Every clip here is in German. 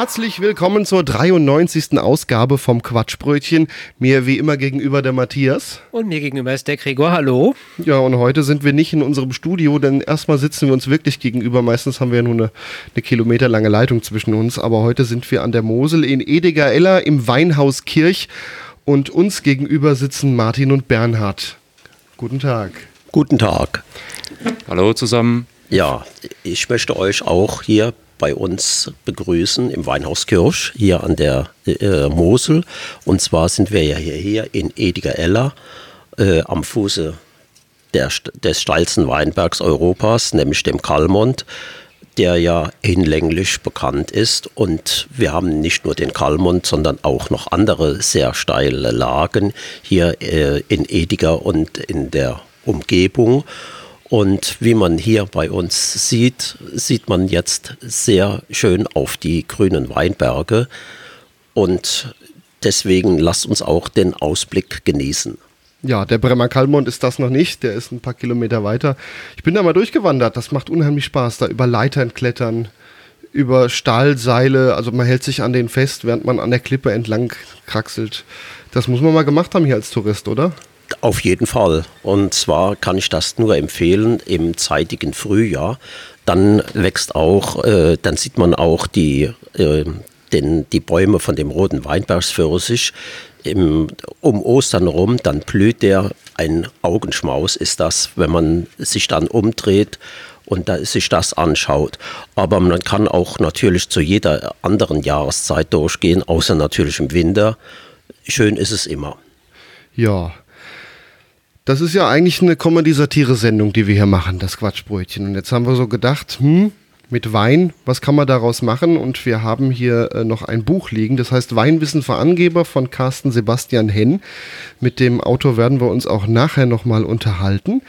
Herzlich willkommen zur 93. Ausgabe vom Quatschbrötchen. Mir wie immer gegenüber der Matthias. Und mir gegenüber ist der Gregor. Hallo. Ja, und heute sind wir nicht in unserem Studio, denn erstmal sitzen wir uns wirklich gegenüber. Meistens haben wir ja nur eine, eine kilometerlange Leitung zwischen uns, aber heute sind wir an der Mosel in Ediger-Eller im Weinhaus Kirch und uns gegenüber sitzen Martin und Bernhard. Guten Tag. Guten Tag. Hallo zusammen. Ja, ich möchte euch auch hier bei uns begrüßen im Weinhaus Kirsch, hier an der äh, Mosel. Und zwar sind wir ja hier, in Ediger-Eller äh, am Fuße der, des steilsten Weinbergs Europas, nämlich dem Kalmont, der ja hinlänglich bekannt ist. Und wir haben nicht nur den Kalmont, sondern auch noch andere sehr steile Lagen hier äh, in Ediger und in der Umgebung. Und wie man hier bei uns sieht, sieht man jetzt sehr schön auf die grünen Weinberge. Und deswegen lasst uns auch den Ausblick genießen. Ja, der Bremer Kalmont ist das noch nicht, der ist ein paar Kilometer weiter. Ich bin da mal durchgewandert, das macht unheimlich Spaß, da über Leitern klettern, über Stahlseile, also man hält sich an denen fest, während man an der Klippe entlang kraxelt. Das muss man mal gemacht haben hier als Tourist, oder? Auf jeden Fall. Und zwar kann ich das nur empfehlen im zeitigen Frühjahr. Dann wächst auch, äh, dann sieht man auch die, äh, den, die Bäume von dem roten Weinbergspfirsich. Im, um Ostern rum, dann blüht der, ein Augenschmaus ist das, wenn man sich dann umdreht und da sich das anschaut. Aber man kann auch natürlich zu jeder anderen Jahreszeit durchgehen, außer natürlich im Winter. Schön ist es immer. Ja. Das ist ja eigentlich eine Comedy-Satire-Sendung, die wir hier machen, das Quatschbrötchen. Und jetzt haben wir so gedacht, hm, mit Wein, was kann man daraus machen? Und wir haben hier äh, noch ein Buch liegen, das heißt Weinwissen für Angeber von Carsten Sebastian Henn. Mit dem Autor werden wir uns auch nachher nochmal unterhalten.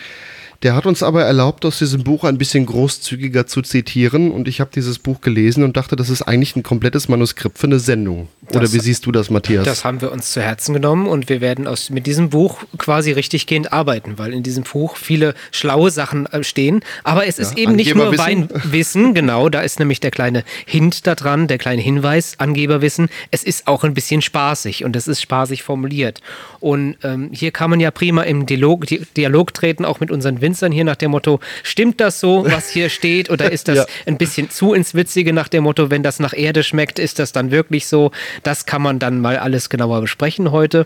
Der hat uns aber erlaubt, aus diesem Buch ein bisschen großzügiger zu zitieren. Und ich habe dieses Buch gelesen und dachte, das ist eigentlich ein komplettes Manuskript für eine Sendung. Oder Das- wie siehst du das, Matthias? Das haben wir uns zu Herzen genommen und wir werden aus, mit diesem Buch quasi richtiggehend arbeiten, weil in diesem Buch viele schlaue Sachen äh, stehen. Aber es ist eben nicht nur. Weinwissen, genau, da ist nämlich der kleine Hint da dran, der kleine Hinweis, Angeberwissen. Es ist auch ein bisschen spaßig und es ist spaßig formuliert. Und ähm, hier kann man ja prima im Dialog, Di Dialog treten, auch mit unseren Winzern hier nach dem Motto, stimmt das so, was hier steht, oder ist das Ja. ein bisschen zu ins Witzige nach dem Motto, wenn das nach Erde schmeckt, ist das dann wirklich so? Das kann man dann mal alles genauer besprechen heute.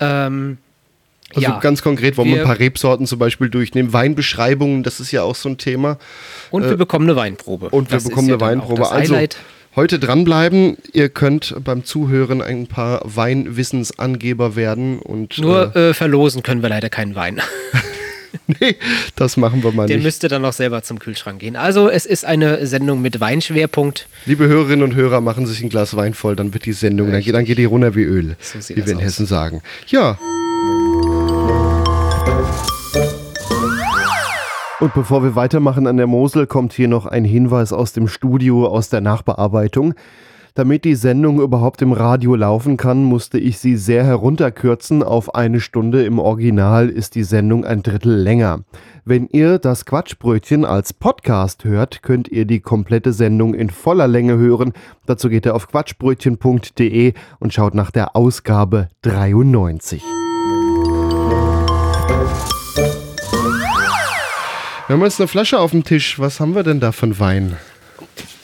Ähm, Also ja. ganz konkret wollen wir Wir- ein paar Rebsorten zum Beispiel durchnehmen. Weinbeschreibungen, das ist ja auch so ein Thema. Und wir bekommen eine Weinprobe. äh, Und wir Das bekommen ja eine auch Weinprobe. Also heute dranbleiben. Ihr könnt beim Zuhören ein paar Weinwissensangeber werden. Und Nur äh, verlosen können wir leider keinen Wein. nee, das machen wir mal Der nicht. müsste dann noch selber zum Kühlschrank gehen. Also es ist eine Sendung mit Weinschwerpunkt. Liebe Hörerinnen und Hörer, machen sich ein Glas Wein voll, dann wird die Sendung, dann geht, dann geht die runter wie Öl, So wie wir in aus. Hessen sagen. Ja. Und bevor wir weitermachen an der Mosel, kommt hier noch ein Hinweis aus dem Studio, aus der Nachbearbeitung. Damit die Sendung überhaupt im Radio laufen kann, musste ich sie sehr herunterkürzen. Auf eine Stunde im Original ist die Sendung ein Drittel länger. Wenn ihr das Quatschbrötchen als Podcast hört, könnt ihr die komplette Sendung in voller Länge hören. Dazu geht ihr auf quatschbrötchen.de und schaut nach der Ausgabe 93. Wir haben jetzt eine Flasche auf dem Tisch. Was haben wir denn da einen Wein?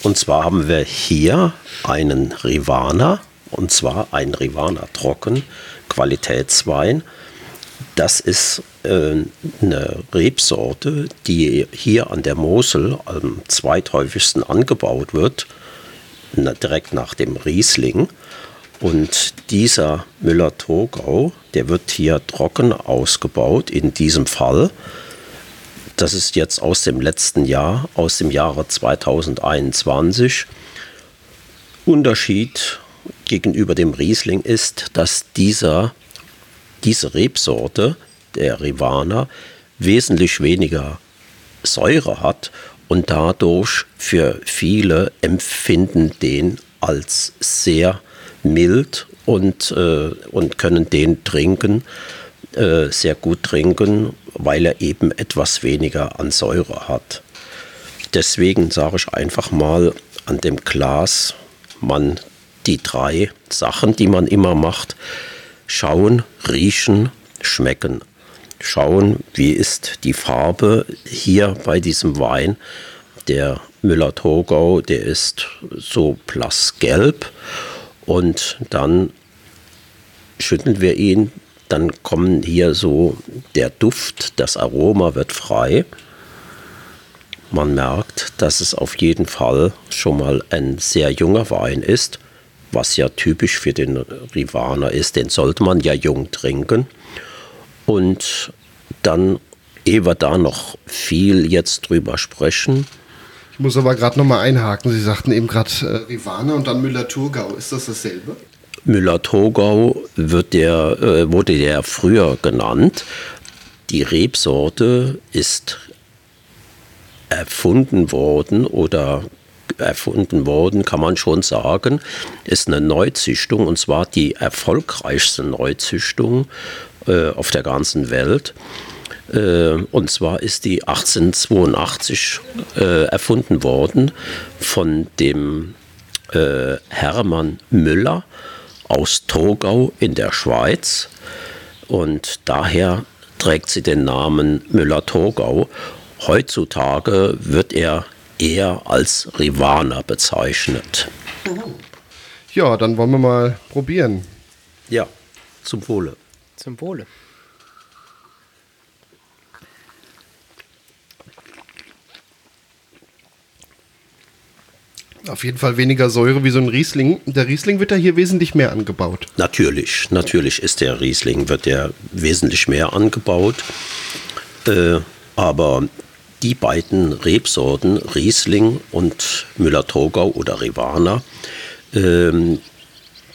Und zwar haben wir hier einen Rivana, und zwar ein Rivana Trocken, Qualitätswein. Das ist äh, eine Rebsorte, die hier an der Mosel am zweithäufigsten angebaut wird, na, direkt nach dem Riesling. Und dieser Müller-Thurgau, der wird hier trocken ausgebaut, in diesem Fall. Das ist jetzt aus dem letzten Jahr, aus dem Jahre 2021. Unterschied gegenüber dem Riesling ist, dass dieser, diese Rebsorte, der Rivana, wesentlich weniger Säure hat und dadurch für viele empfinden den als sehr mild und, äh, und können den trinken, äh, sehr gut trinken, weil er eben etwas weniger an Säure hat. Deswegen sage ich einfach mal an dem Glas, man die drei Sachen, die man immer macht, schauen, riechen, schmecken. Schauen, wie ist die Farbe hier bei diesem Wein. Der Müller-Thurgau, der ist so blassgelb und dann schütteln wir ihn, dann kommen hier so der Duft, das Aroma wird frei. Man merkt, dass es auf jeden Fall schon mal ein sehr junger Wein ist, was ja typisch für den Rivaner ist. Den sollte man ja jung trinken. Und dann, ehe wir da noch viel jetzt drüber sprechen, Ich muss aber gerade nochmal einhaken. Sie sagten eben gerade äh, Rivana und dann Müller-Thurgau. Ist das dasselbe? Müller-Thurgau äh, wurde der früher genannt. Die Rebsorte ist erfunden worden oder erfunden worden, kann man schon sagen, ist eine Neuzüchtung und zwar die erfolgreichste Neuzüchtung äh, auf der ganzen Welt. Äh, und zwar ist die 1882 äh, erfunden worden von dem äh, Hermann Müller aus Togau in der Schweiz. Und daher trägt sie den Namen Müller-Thurgau. Heutzutage wird er eher als Rivaner bezeichnet. Ja, dann wollen wir mal probieren. Ja, zum Wohle. Zum Wohle. Auf jeden Fall weniger Säure wie so ein Riesling. Der Riesling wird ja hier wesentlich mehr angebaut. Natürlich, natürlich ist der Riesling, wird der wesentlich mehr angebaut. Äh, aber die beiden Rebsorten, Riesling und Müller-Thurgau oder Rivana, ähm,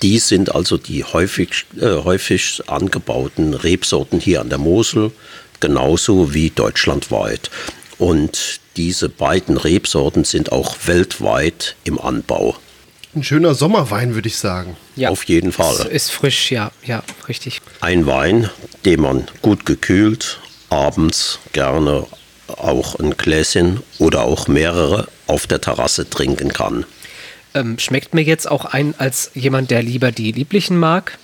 die sind also die häufig, äh, häufig angebauten Rebsorten hier an der Mosel, genauso wie deutschlandweit. Und diese beiden Rebsorten sind auch weltweit im Anbau. Ein schöner Sommerwein, würde ich sagen. Ja. Auf jeden Fall. Ist, ist frisch, ja, ja, richtig. Ein Wein, den man gut gekühlt, abends gerne auch ein Gläschen oder auch mehrere auf der Terrasse trinken kann. Ähm, schmeckt mir jetzt auch ein als jemand, der lieber die lieblichen mag.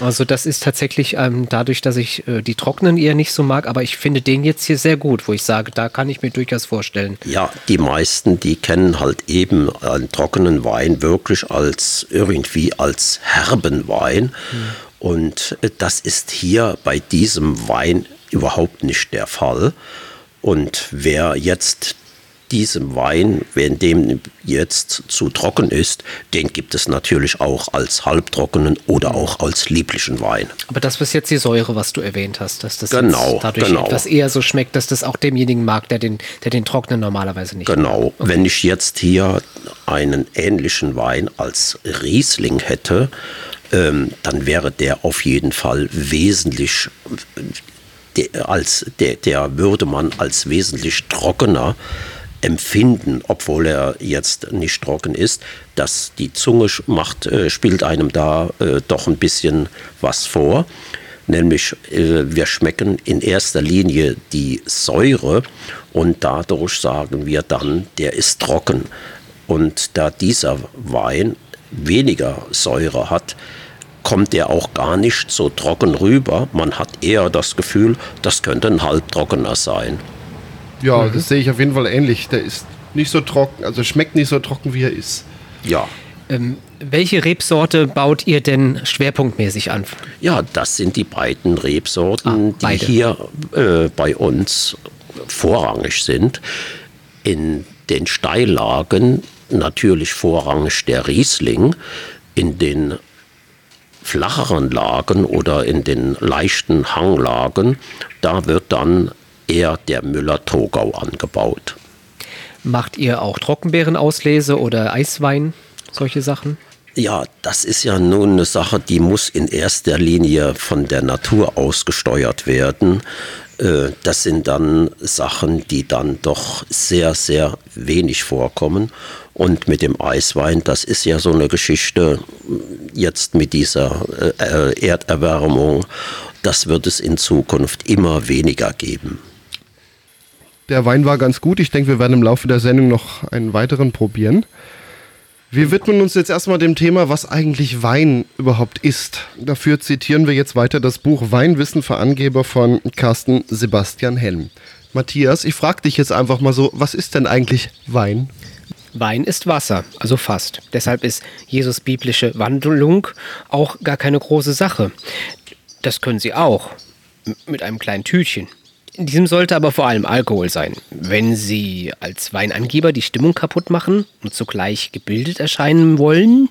Also das ist tatsächlich ähm, dadurch, dass ich äh, die trockenen eher nicht so mag, aber ich finde den jetzt hier sehr gut, wo ich sage, da kann ich mir durchaus vorstellen. Ja, die meisten, die kennen halt eben einen trockenen Wein wirklich als irgendwie als herben Wein. Und äh, das ist hier bei diesem Wein überhaupt nicht der Fall. Und wer jetzt diesem Wein, wenn dem jetzt zu trocken ist, den gibt es natürlich auch als halbtrockenen oder auch als lieblichen Wein. Aber das ist jetzt die Säure, was du erwähnt hast, dass das Genau, dadurch genau. etwas eher so schmeckt, dass das auch demjenigen mag, der den, der den trockenen normalerweise nicht Genau, wenn ich jetzt hier einen ähnlichen Wein als Riesling hätte, ähm, dann wäre der auf jeden Fall wesentlich, der, als, der, der würde man als wesentlich trockener empfinden, obwohl er jetzt nicht trocken ist, dass die Zunge macht, äh, spielt einem da äh, doch ein bisschen was vor. Nämlich äh, wir schmecken in erster Linie die Säure und dadurch sagen wir dann, der ist trocken. Und da dieser Wein weniger Säure hat, kommt der auch gar nicht so trocken rüber. Man hat eher das Gefühl, das könnte ein halbtrockener sein. Ja, das sehe ich auf jeden Fall ähnlich. Der ist nicht so trocken, also schmeckt nicht so trocken, wie er ist. Ja, Ähm, welche Rebsorte baut ihr denn schwerpunktmäßig an? Ja, das sind die beiden Rebsorten, Ah, die beide. hier äh, bei uns vorrangig sind. In den Steillagen natürlich vorrangig der Riesling, in den flacheren Lagen oder in den leichten Hanglagen, da wird dann eher der Müller-Thurgau angebaut. Macht ihr auch Trockenbeerenauslese oder Eiswein, solche Sachen? Ja, das ist ja nun eine Sache, die muss in erster Linie von der Natur aus gesteuert werden. Äh, Das sind dann Sachen, die dann doch sehr, sehr wenig vorkommen. Und mit dem Eiswein, das ist ja so eine Geschichte jetzt mit dieser äh, Erderwärmung. Das wird es in Zukunft immer weniger geben. Der Wein war ganz gut. Ich denke, wir werden im Laufe der Sendung noch einen weiteren probieren. Wir widmen uns jetzt erstmal dem Thema, was eigentlich Wein überhaupt ist. Dafür zitieren wir jetzt weiter das Buch Weinwissen für Angeber von Carsten Sebastian Helm. Matthias, ich frage dich jetzt einfach mal so, was ist denn eigentlich Wein? Wein ist Wasser, also fast. Deshalb ist Jesus biblische Wandlung auch gar keine große Sache. Das können Sie auch. Mit einem kleinen Tütchen. In diesem sollte aber vor allem Alkohol sein. Wenn Sie als Weinangeber die Stimmung kaputt machen und zugleich gebildet erscheinen wollen,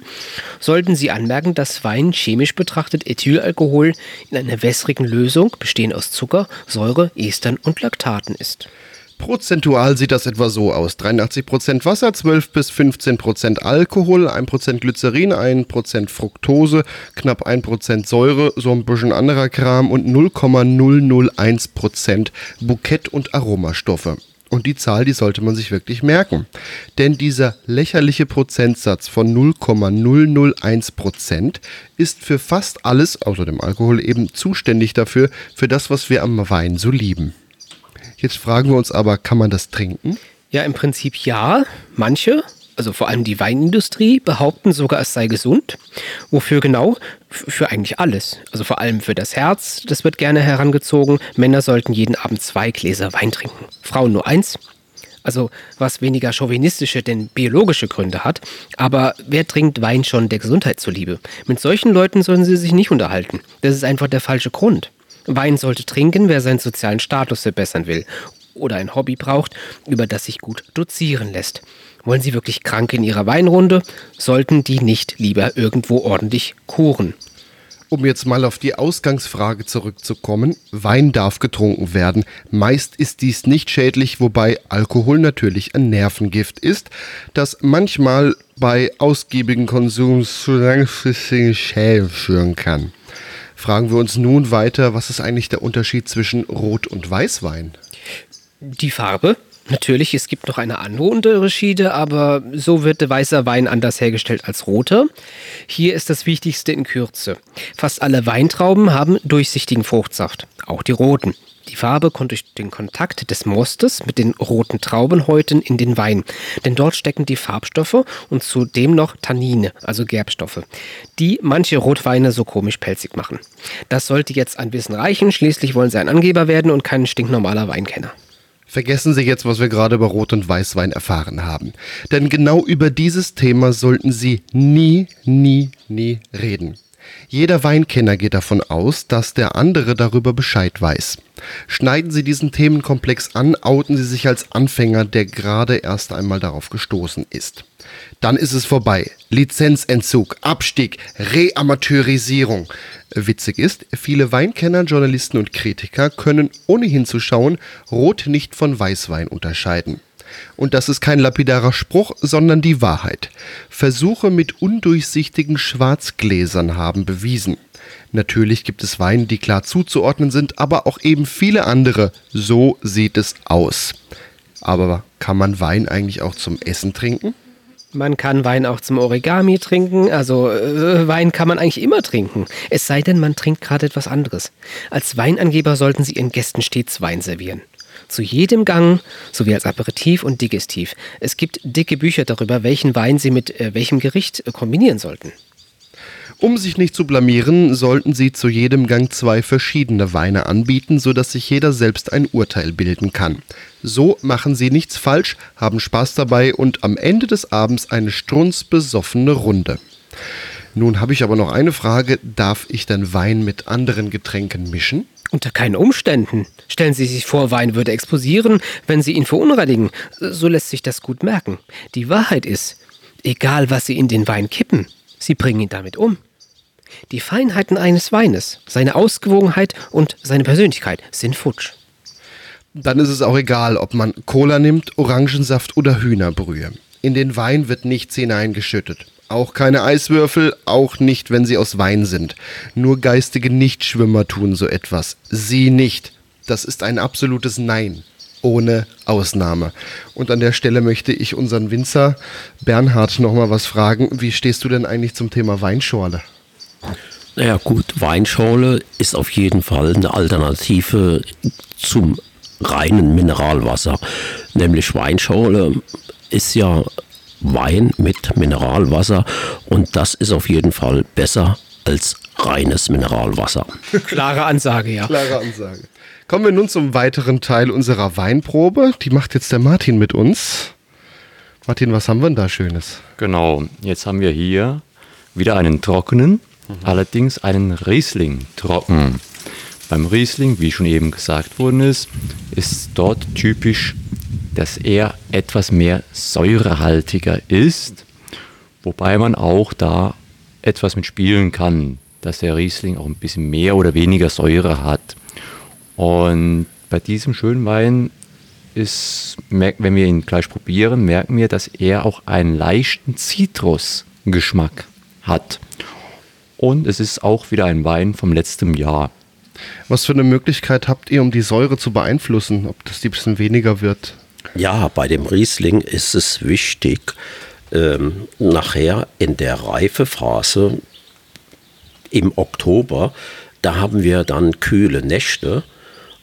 sollten Sie anmerken, dass Wein chemisch betrachtet Ethylalkohol in einer wässrigen Lösung, bestehend aus Zucker, Säure, Estern und Laktaten ist. Prozentual sieht das etwa so aus. 83% Wasser, 12 bis 15% Alkohol, 1% Glycerin, 1% Fructose, knapp 1% Säure, so ein bisschen anderer Kram und 0,001% Bukett- und Aromastoffe. Und die Zahl, die sollte man sich wirklich merken. Denn dieser lächerliche Prozentsatz von 0,001% ist für fast alles, außer dem Alkohol, eben zuständig dafür, für das, was wir am Wein so lieben. Jetzt fragen wir uns aber, kann man das trinken? Ja, im Prinzip ja. Manche, also vor allem die Weinindustrie, behaupten sogar, es sei gesund. Wofür genau? Für eigentlich alles. Also vor allem für das Herz, das wird gerne herangezogen. Männer sollten jeden Abend zwei Gläser Wein trinken. Frauen nur eins. Also was weniger chauvinistische, denn biologische Gründe hat. Aber wer trinkt Wein schon der Gesundheit zuliebe? Mit solchen Leuten sollen Sie sich nicht unterhalten. Das ist einfach der falsche Grund. Wein sollte trinken, wer seinen sozialen Status verbessern will oder ein Hobby braucht, über das sich gut dozieren lässt. Wollen Sie wirklich krank in Ihrer Weinrunde? Sollten die nicht lieber irgendwo ordentlich kuren? Um jetzt mal auf die Ausgangsfrage zurückzukommen, Wein darf getrunken werden. Meist ist dies nicht schädlich, wobei Alkohol natürlich ein Nervengift ist, das manchmal bei ausgiebigem Konsum zu langfristigen Schäden führen kann. Fragen wir uns nun weiter, was ist eigentlich der Unterschied zwischen Rot- und Weißwein? Die Farbe? Natürlich, es gibt noch eine andere Unterschiede, aber so wird weißer Wein anders hergestellt als roter. Hier ist das Wichtigste in Kürze. Fast alle Weintrauben haben durchsichtigen Fruchtsaft, auch die roten. Die Farbe kommt durch den Kontakt des Mostes mit den roten Traubenhäuten in den Wein, denn dort stecken die Farbstoffe und zudem noch Tannine, also Gerbstoffe, die manche Rotweine so komisch pelzig machen. Das sollte jetzt ein Wissen reichen, schließlich wollen sie ein Angeber werden und kein stinknormaler Weinkenner. Vergessen Sie jetzt, was wir gerade über Rot- und Weißwein erfahren haben. Denn genau über dieses Thema sollten Sie nie, nie, nie reden. Jeder Weinkenner geht davon aus, dass der andere darüber Bescheid weiß. Schneiden Sie diesen Themenkomplex an, outen Sie sich als Anfänger, der gerade erst einmal darauf gestoßen ist. Dann ist es vorbei. Lizenzentzug, Abstieg, Reamateurisierung. Witzig ist, viele Weinkenner, Journalisten und Kritiker können ohne hinzuschauen Rot nicht von Weißwein unterscheiden. Und das ist kein lapidarer Spruch, sondern die Wahrheit. Versuche mit undurchsichtigen Schwarzgläsern haben bewiesen. Natürlich gibt es Weine, die klar zuzuordnen sind, aber auch eben viele andere. So sieht es aus. Aber kann man Wein eigentlich auch zum Essen trinken? Man kann Wein auch zum Origami trinken, also äh, Wein kann man eigentlich immer trinken. Es sei denn, man trinkt gerade etwas anderes. Als Weinangeber sollten Sie Ihren Gästen stets Wein servieren. Zu jedem Gang, sowie als Aperitif und Digestiv. Es gibt dicke Bücher darüber, welchen Wein Sie mit äh, welchem Gericht äh, kombinieren sollten. Um sich nicht zu blamieren, sollten Sie zu jedem Gang zwei verschiedene Weine anbieten, sodass sich jeder selbst ein Urteil bilden kann. So machen Sie nichts falsch, haben Spaß dabei und am Ende des Abends eine strunzbesoffene Runde. Nun habe ich aber noch eine Frage. Darf ich denn Wein mit anderen Getränken mischen? Unter keinen Umständen. Stellen Sie sich vor, Wein würde explosieren, wenn Sie ihn verunreinigen. So lässt sich das gut merken. Die Wahrheit ist, egal was Sie in den Wein kippen, Sie bringen ihn damit um. Die Feinheiten eines Weines, seine Ausgewogenheit und seine Persönlichkeit sind futsch. Dann ist es auch egal, ob man Cola nimmt, Orangensaft oder Hühnerbrühe. In den Wein wird nichts hineingeschüttet. Auch keine Eiswürfel, auch nicht, wenn sie aus Wein sind. Nur geistige Nichtschwimmer tun so etwas. Sie nicht. Das ist ein absolutes Nein. Ohne Ausnahme. Und an der Stelle möchte ich unseren Winzer Bernhard nochmal was fragen. Wie stehst du denn eigentlich zum Thema Weinschorle? Naja gut, Weinschorle ist auf jeden Fall eine Alternative zum reinen Mineralwasser. Nämlich Weinschorle ist ja Wein mit Mineralwasser und das ist auf jeden Fall besser als reines Mineralwasser. Klare Ansage, ja. Klare Ansage. Kommen wir nun zum weiteren Teil unserer Weinprobe. Die macht jetzt der Martin mit uns. Martin, was haben wir denn da Schönes? Genau, jetzt haben wir hier wieder einen trockenen, allerdings einen Riesling trocken. Beim Riesling, wie schon eben gesagt worden ist, ist dort typisch, dass er etwas mehr säurehaltiger ist, wobei man auch da etwas mit spielen kann, dass der Riesling auch ein bisschen mehr oder weniger Säure hat. Und bei diesem schönen Wein ist, wenn wir ihn gleich probieren, merken wir, dass er auch einen leichten Zitrusgeschmack hat. Und es ist auch wieder ein Wein vom letzten Jahr. Was für eine Möglichkeit habt ihr, um die Säure zu beeinflussen, ob das die bisschen weniger wird? Ja, bei dem Riesling ist es wichtig, ähm, nachher in der Reifephase im Oktober, da haben wir dann kühle Nächte,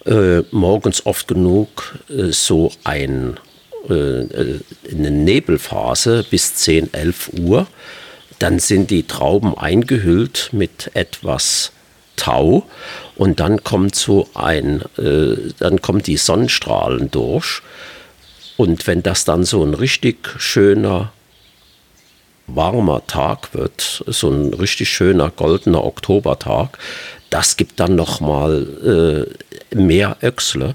äh, morgens oft genug äh, so ein, äh, äh, eine Nebelphase bis 10, 11 Uhr. Dann sind die Trauben eingehüllt mit etwas Tau und dann kommt so ein, äh, dann kommen die Sonnenstrahlen durch. Und wenn das dann so ein richtig schöner, warmer Tag wird, so ein richtig schöner goldener Oktobertag, das gibt dann nochmal äh, mehr Öchsle.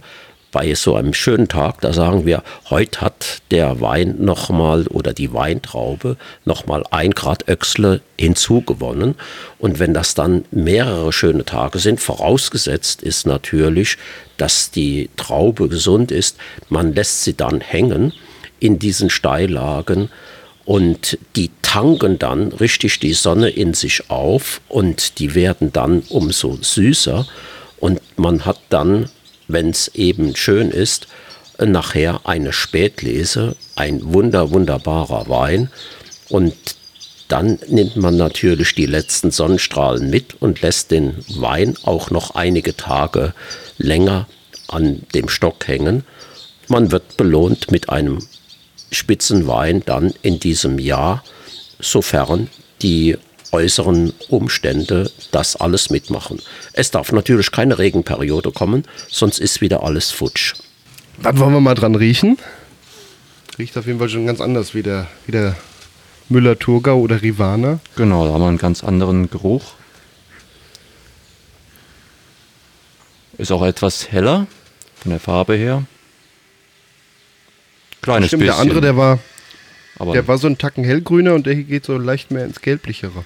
Bei so einem schönen Tag, da sagen wir, heute hat der Wein nochmal oder die Weintraube nochmal ein Grad Öchsle hinzugewonnen. Und wenn das dann mehrere schöne Tage sind, vorausgesetzt ist natürlich, dass die Traube gesund ist, man lässt sie dann hängen in diesen Steillagen und die tanken dann richtig die Sonne in sich auf und die werden dann umso süßer und man hat dann, wenn es eben schön ist, nachher eine Spätlese, ein wunder, wunderbarer Wein und dann nimmt man natürlich die letzten Sonnenstrahlen mit und lässt den Wein auch noch einige Tage länger an dem Stock hängen. Man wird belohnt mit einem Spitzenwein dann in diesem Jahr, sofern die äußeren Umstände das alles mitmachen. Es darf natürlich keine Regenperiode kommen, sonst ist wieder alles futsch. Dann wollen wir mal dran riechen. Riecht auf jeden Fall schon ganz anders wie der, wie der Müller-Thurgau oder Rivana. Genau, da haben wir einen ganz anderen Geruch. Ist auch etwas heller von der Farbe her. Kleines Stimmt, bisschen. der andere, der war, aber der war so ein Tacken hellgrüner und der hier geht so leicht mehr ins Gelblichere.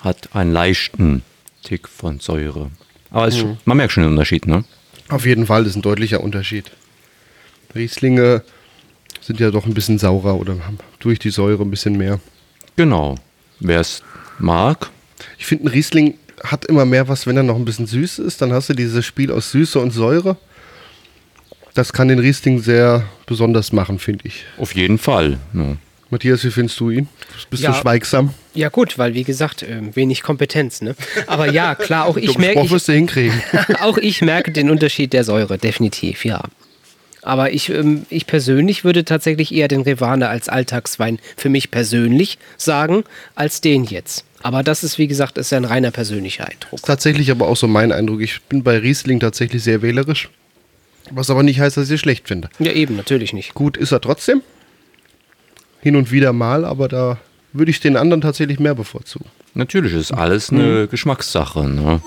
Hat einen leichten Tick von Säure. Aber es, man merkt schon den Unterschied, ne? Auf jeden Fall ist ein deutlicher Unterschied. Rieslinge sind ja doch ein bisschen saurer oder haben durch die Säure ein bisschen mehr. Genau. Wer es mag, Ich finde, ein Riesling hat immer mehr was, wenn er noch ein bisschen süß ist. Dann hast du dieses Spiel aus Süße und Säure. Das kann den Riesling sehr besonders machen, finde ich. auf jeden Fall. Ne? Matthias, wie findest du ihn? Bist Ja. du schweigsam? Ja gut, weil wie gesagt, ähm, wenig Kompetenz, ne? Aber ja, klar, auch ich merke, ich, wirst du hinkriegen. auch ich merke den Unterschied der Säure, definitiv, ja. Aber ich, ähm, ich persönlich würde tatsächlich eher den Rivane als Alltagswein für mich persönlich sagen, als den jetzt. Aber das ist, wie gesagt, ist ja ein reiner persönlicher Eindruck. tatsächlich aber auch so mein Eindruck. Ich bin bei Riesling tatsächlich sehr wählerisch. Was aber nicht heißt, dass ich es schlecht finde. Ja, eben, natürlich nicht. Gut ist er trotzdem. Hin und wieder mal, aber da würde ich den anderen tatsächlich mehr bevorzugen. Natürlich ist alles eine Geschmackssache. Ne?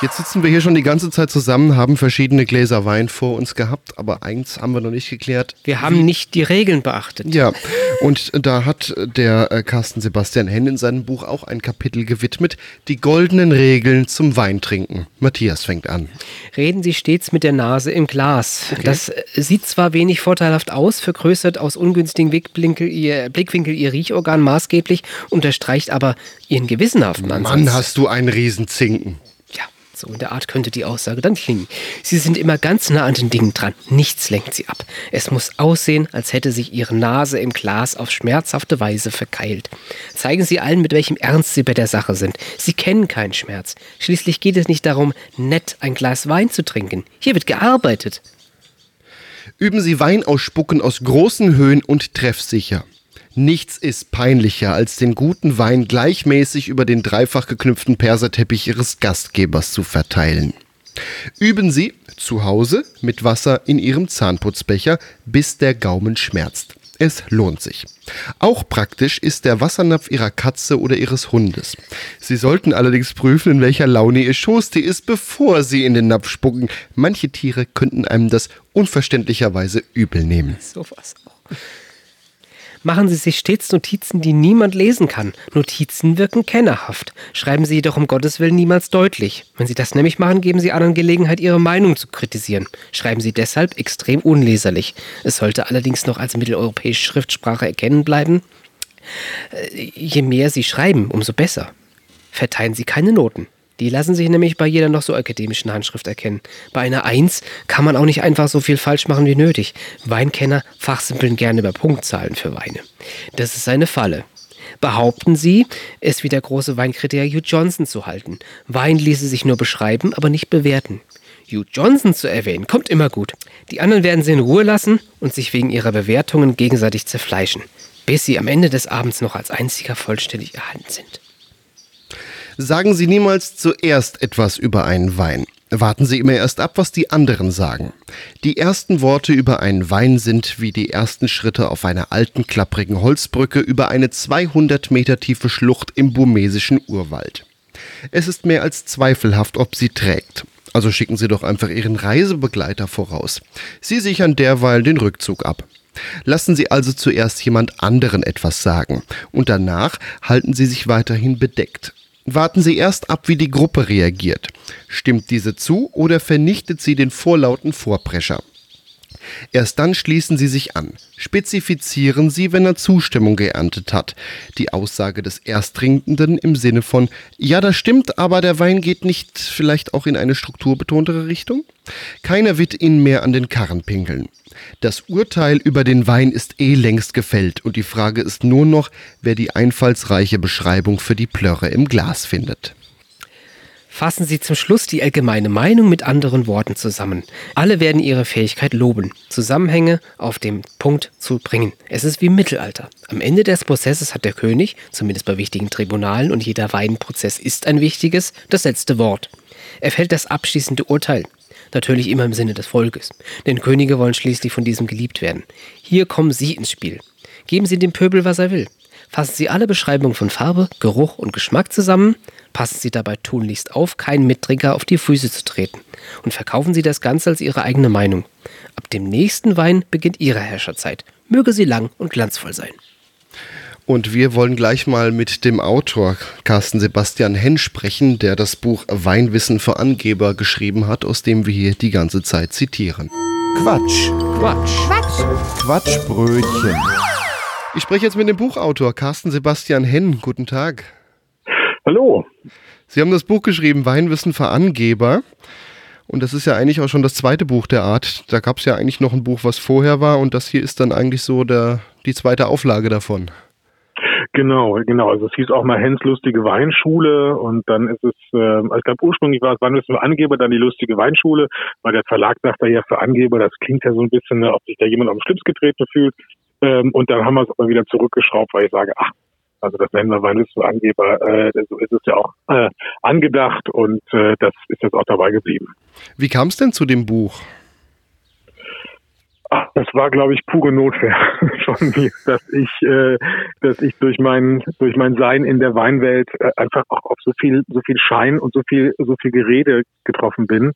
Jetzt sitzen wir hier schon die ganze Zeit zusammen, haben verschiedene Gläser Wein vor uns gehabt, aber eins haben wir noch nicht geklärt. Wir haben nicht die Regeln beachtet. Ja, Und da hat der äh, Carsten Sebastian Henn in seinem Buch auch ein Kapitel gewidmet, die goldenen Regeln zum Weintrinken. Matthias fängt an. Reden Sie stets mit der Nase im Glas. Das äh, sieht zwar wenig vorteilhaft aus, vergrößert aus ungünstigen Blickwinkel ihr, Blickwinkel Ihr Riechorgan maßgeblich, unterstreicht aber Ihren gewissenhaften Ansatz. Mann, hast du einen Riesenzinken. So in der Art könnte die Aussage dann klingen. Sie sind immer ganz nah an den Dingen dran. Nichts lenkt sie ab. Es muss aussehen, als hätte sich ihre Nase im Glas auf schmerzhafte Weise verkeilt. Zeigen Sie allen, mit welchem Ernst Sie bei der Sache sind. Sie kennen keinen Schmerz. Schließlich geht es nicht darum, nett ein Glas Wein zu trinken. Hier wird gearbeitet. Üben Sie Wein ausspucken aus großen Höhen und treffsicher. Nichts ist peinlicher, als den guten Wein gleichmäßig über den dreifach geknüpften Perserteppich Ihres Gastgebers zu verteilen. Üben Sie zu Hause mit Wasser in Ihrem Zahnputzbecher, bis der Gaumen schmerzt. Es lohnt sich. Auch praktisch ist der Wassernapf Ihrer Katze oder Ihres Hundes. Sie sollten allerdings prüfen, in welcher Laune Ihr Schoßtier ist, bevor Sie in den Napf spucken. Manche Tiere könnten einem das unverständlicherweise übel nehmen. Sowas auch. Machen Sie sich stets Notizen, die niemand lesen kann. Notizen wirken kennerhaft. Schreiben Sie jedoch um Gottes Willen niemals deutlich. Wenn Sie das nämlich machen, geben Sie anderen Gelegenheit, Ihre Meinung zu kritisieren. Schreiben Sie deshalb extrem unleserlich. Es sollte allerdings noch als mitteleuropäische Schriftsprache erkennen bleiben. Äh, Je mehr Sie schreiben, umso besser. Verteilen Sie keine Noten. Die lassen sich nämlich bei jeder noch so akademischen Handschrift erkennen. Bei einer Eins kann man auch nicht einfach so viel falsch machen wie nötig. Weinkenner fachsimpeln gerne über Punktzahlen für Weine. Das ist eine Falle. Behaupten Sie, es wie der große Weinkritiker Hugh Johnson zu halten. Wein ließe sich nur beschreiben, aber nicht bewerten. Hugh Johnson zu erwähnen, kommt immer gut. Die anderen werden Sie in Ruhe lassen und sich wegen ihrer Bewertungen gegenseitig zerfleischen, bis sie am Ende des Abends noch als einziger vollständig erhalten sind. Sagen Sie niemals zuerst etwas über einen Wein. Warten Sie immer erst ab, was die anderen sagen. Die ersten Worte über einen Wein sind wie die ersten Schritte auf einer alten, klapprigen Holzbrücke über eine 200 Meter tiefe Schlucht im burmesischen Urwald. Es ist mehr als zweifelhaft, ob sie trägt. Also schicken Sie doch einfach Ihren Reisebegleiter voraus. Sie sichern derweil den Rückzug ab. Lassen Sie also zuerst jemand anderen etwas sagen und danach halten Sie sich weiterhin bedeckt. Warten Sie erst ab, wie die Gruppe reagiert. Stimmt diese zu oder vernichtet sie den vorlauten Vorprescher? Erst dann schließen Sie sich an. Spezifizieren Sie, wenn er Zustimmung geerntet hat. Die Aussage des Ersttrinkenden im Sinne von Ja, das stimmt, aber der Wein geht nicht vielleicht auch in eine strukturbetontere Richtung? Keiner wird Ihnen mehr an den Karren pinkeln. Das Urteil über den Wein ist eh längst gefällt und die Frage ist nur noch, wer die einfallsreiche Beschreibung für die Plörre im Glas findet. Fassen Sie zum Schluss die allgemeine Meinung mit anderen Worten zusammen. Alle werden Ihre Fähigkeit loben, Zusammenhänge auf den Punkt zu bringen. Es ist wie im Mittelalter. Am Ende des Prozesses hat der König, zumindest bei wichtigen Tribunalen und jeder Weinprozess ist ein wichtiges, das letzte Wort. Er fällt das abschließende Urteil. Natürlich immer im Sinne des Volkes. Denn Könige wollen schließlich von diesem geliebt werden. Hier kommen Sie ins Spiel. Geben Sie dem Pöbel, was er will. Fassen Sie alle Beschreibungen von Farbe, Geruch und Geschmack zusammen. Passen Sie dabei tunlichst auf, keinen Mittrinker auf die Füße zu treten. Und verkaufen Sie das Ganze als Ihre eigene Meinung. Ab dem nächsten Wein beginnt Ihre Herrscherzeit. Möge sie lang und glanzvoll sein. Und wir wollen gleich mal mit dem Autor Carsten Sebastian Henn sprechen, der das Buch Weinwissen für Angeber geschrieben hat, aus dem wir hier die ganze Zeit zitieren. Quatsch. Quatsch. Quatsch. Quatschbrötchen. Ich spreche jetzt mit dem Buchautor Carsten Sebastian Henn. Guten Tag. Hallo. Sie haben das Buch geschrieben, Weinwissen für Angeber. Und das ist ja eigentlich auch schon das zweite Buch der Art. Da gab es ja eigentlich noch ein Buch, was vorher war. Und das hier ist dann eigentlich so der, die zweite Auflage davon. Genau, genau. Also es hieß auch mal Hens lustige Weinschule und dann ist es, äh, ich glaube ursprünglich war es Weinwissen für Angeber, dann die lustige Weinschule, weil der Verlag sagte ja für Angeber, das klingt ja so ein bisschen, ne, ob sich da jemand auf den Schlips getreten fühlt. Ähm, und dann haben wir es aber wieder zurückgeschraubt, weil ich sage, ach, also das nennen wir Angeber, äh, so ist es ja auch äh, angedacht und äh, das ist jetzt auch dabei geblieben. Wie kam es denn zu dem Buch? Das war, glaube ich, pure Notwehr von mir, dass ich, äh, dass ich durch mein durch mein Sein in der Weinwelt äh, einfach auch auf so viel so viel Schein und so viel so viel Gerede getroffen bin,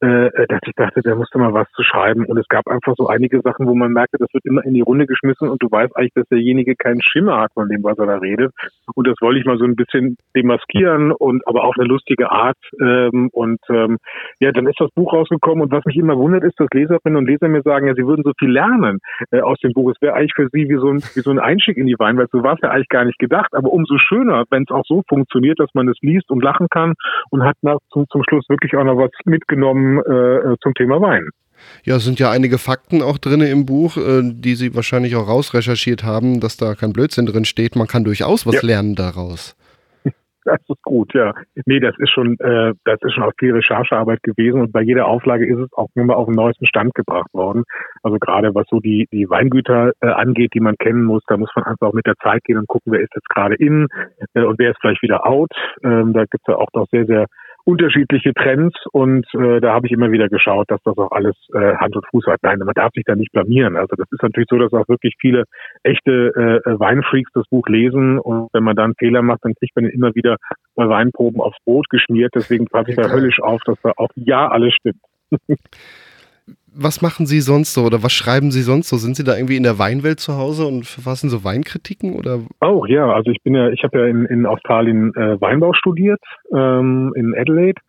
äh, dass ich dachte, da musste mal was zu schreiben. Und es gab einfach so einige Sachen, wo man merkte, das wird immer in die Runde geschmissen und du weißt eigentlich, dass derjenige keinen Schimmer hat von dem, was er da redet. Und das wollte ich mal so ein bisschen demaskieren und aber auf eine lustige Art. Ähm, und ähm, ja, dann ist das Buch rausgekommen und was mich immer wundert, ist, dass Leserinnen und Leser mir sagen, ja, sie würden so viel lernen äh, aus dem Buch. Es wäre eigentlich für sie wie so, ein, wie so ein Einstieg in die Weinwelt. So war es ja eigentlich gar nicht gedacht. Aber umso schöner, wenn es auch so funktioniert, dass man es liest und lachen kann und hat nach, zum, zum Schluss wirklich auch noch was mitgenommen äh, zum Thema Wein. Ja, es sind ja einige Fakten auch drin im Buch, äh, die Sie wahrscheinlich auch rausrecherchiert haben, dass da kein Blödsinn drin steht. Man kann durchaus was ja. lernen daraus. Das ist gut, ja. Nee, das ist schon, äh, das ist schon auch viel Recherchearbeit gewesen und bei jeder Auflage ist es auch immer auf den neuesten Stand gebracht worden. Also gerade was so die, die Weingüter äh, angeht, die man kennen muss, da muss man einfach auch mit der Zeit gehen und gucken, wer ist jetzt gerade in äh, und wer ist vielleicht wieder out. Ähm, da gibt's ja auch noch sehr, sehr unterschiedliche Trends und äh, da habe ich immer wieder geschaut, dass das auch alles äh, Hand und Fuß hat. Nein, man darf sich da nicht blamieren. Also das ist natürlich so, dass auch wirklich viele echte äh, Weinfreaks das Buch lesen und wenn man dann Fehler macht, dann kriegt man immer wieder bei Weinproben aufs Brot geschmiert. Deswegen passe ich da höllisch auf, dass da auch ja alles stimmt. was machen Sie sonst so oder was schreiben Sie sonst so? Sind Sie da irgendwie in der Weinwelt zu Hause und verfassen so Weinkritiken oder? Auch ja, also ich bin ja, ich habe ja in, in Australien äh, Weinbau studiert ähm, in Adelaide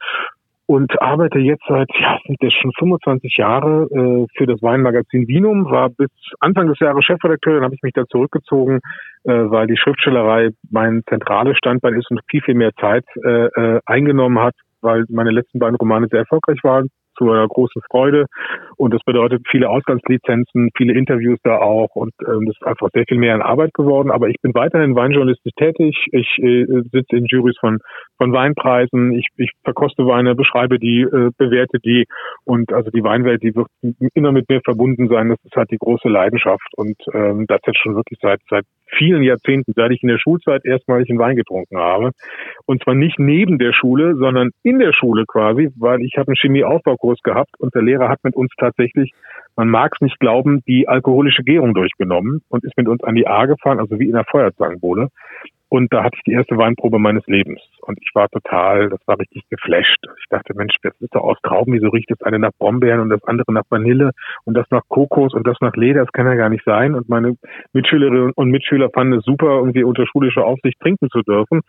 und arbeite jetzt seit ja sind das schon 25 Jahre äh, für das Weinmagazin Vinum. War bis Anfang des Jahres Chefredakteur, dann habe ich mich da zurückgezogen, äh, weil die Schriftstellerei mein zentrales Standbein ist und viel viel mehr Zeit äh, äh, eingenommen hat, weil meine letzten beiden Romane sehr erfolgreich waren zu einer großen Freude. Und das bedeutet viele Auslandslizenzen, viele Interviews da auch. Und ähm, das ist einfach sehr viel mehr an Arbeit geworden. Aber ich bin weiterhin weinjournalistisch tätig. Ich äh, sitze in Jurys von, von Weinpreisen. Ich, ich verkoste Weine, beschreibe die, äh, bewerte die. Und also die Weinwelt, die wird immer mit mir verbunden sein. Das ist halt die große Leidenschaft. Und ähm, das jetzt schon wirklich seit, seit vielen Jahrzehnten, seit ich in der Schulzeit erstmalig einen Wein getrunken habe. Und zwar nicht neben der Schule, sondern in der Schule quasi, weil ich habe einen Chemieaufbaukurs gehabt und der Lehrer hat mit uns tatsächlich, man mag es nicht glauben, die alkoholische Gärung durchgenommen und ist mit uns an die A gefahren, also wie in der Feuerzangenbowle. Und da hatte ich die erste Weinprobe meines Lebens. Und ich war total, das war richtig geflasht. Ich dachte, Mensch, das ist doch aus Trauben, wieso riecht das eine nach Brombeeren und das andere nach Vanille und das nach Kokos und das nach Leder, das kann ja gar nicht sein. Und meine Mitschülerinnen und Mitschüler fanden es super, irgendwie unter schulischer Aufsicht trinken zu dürfen.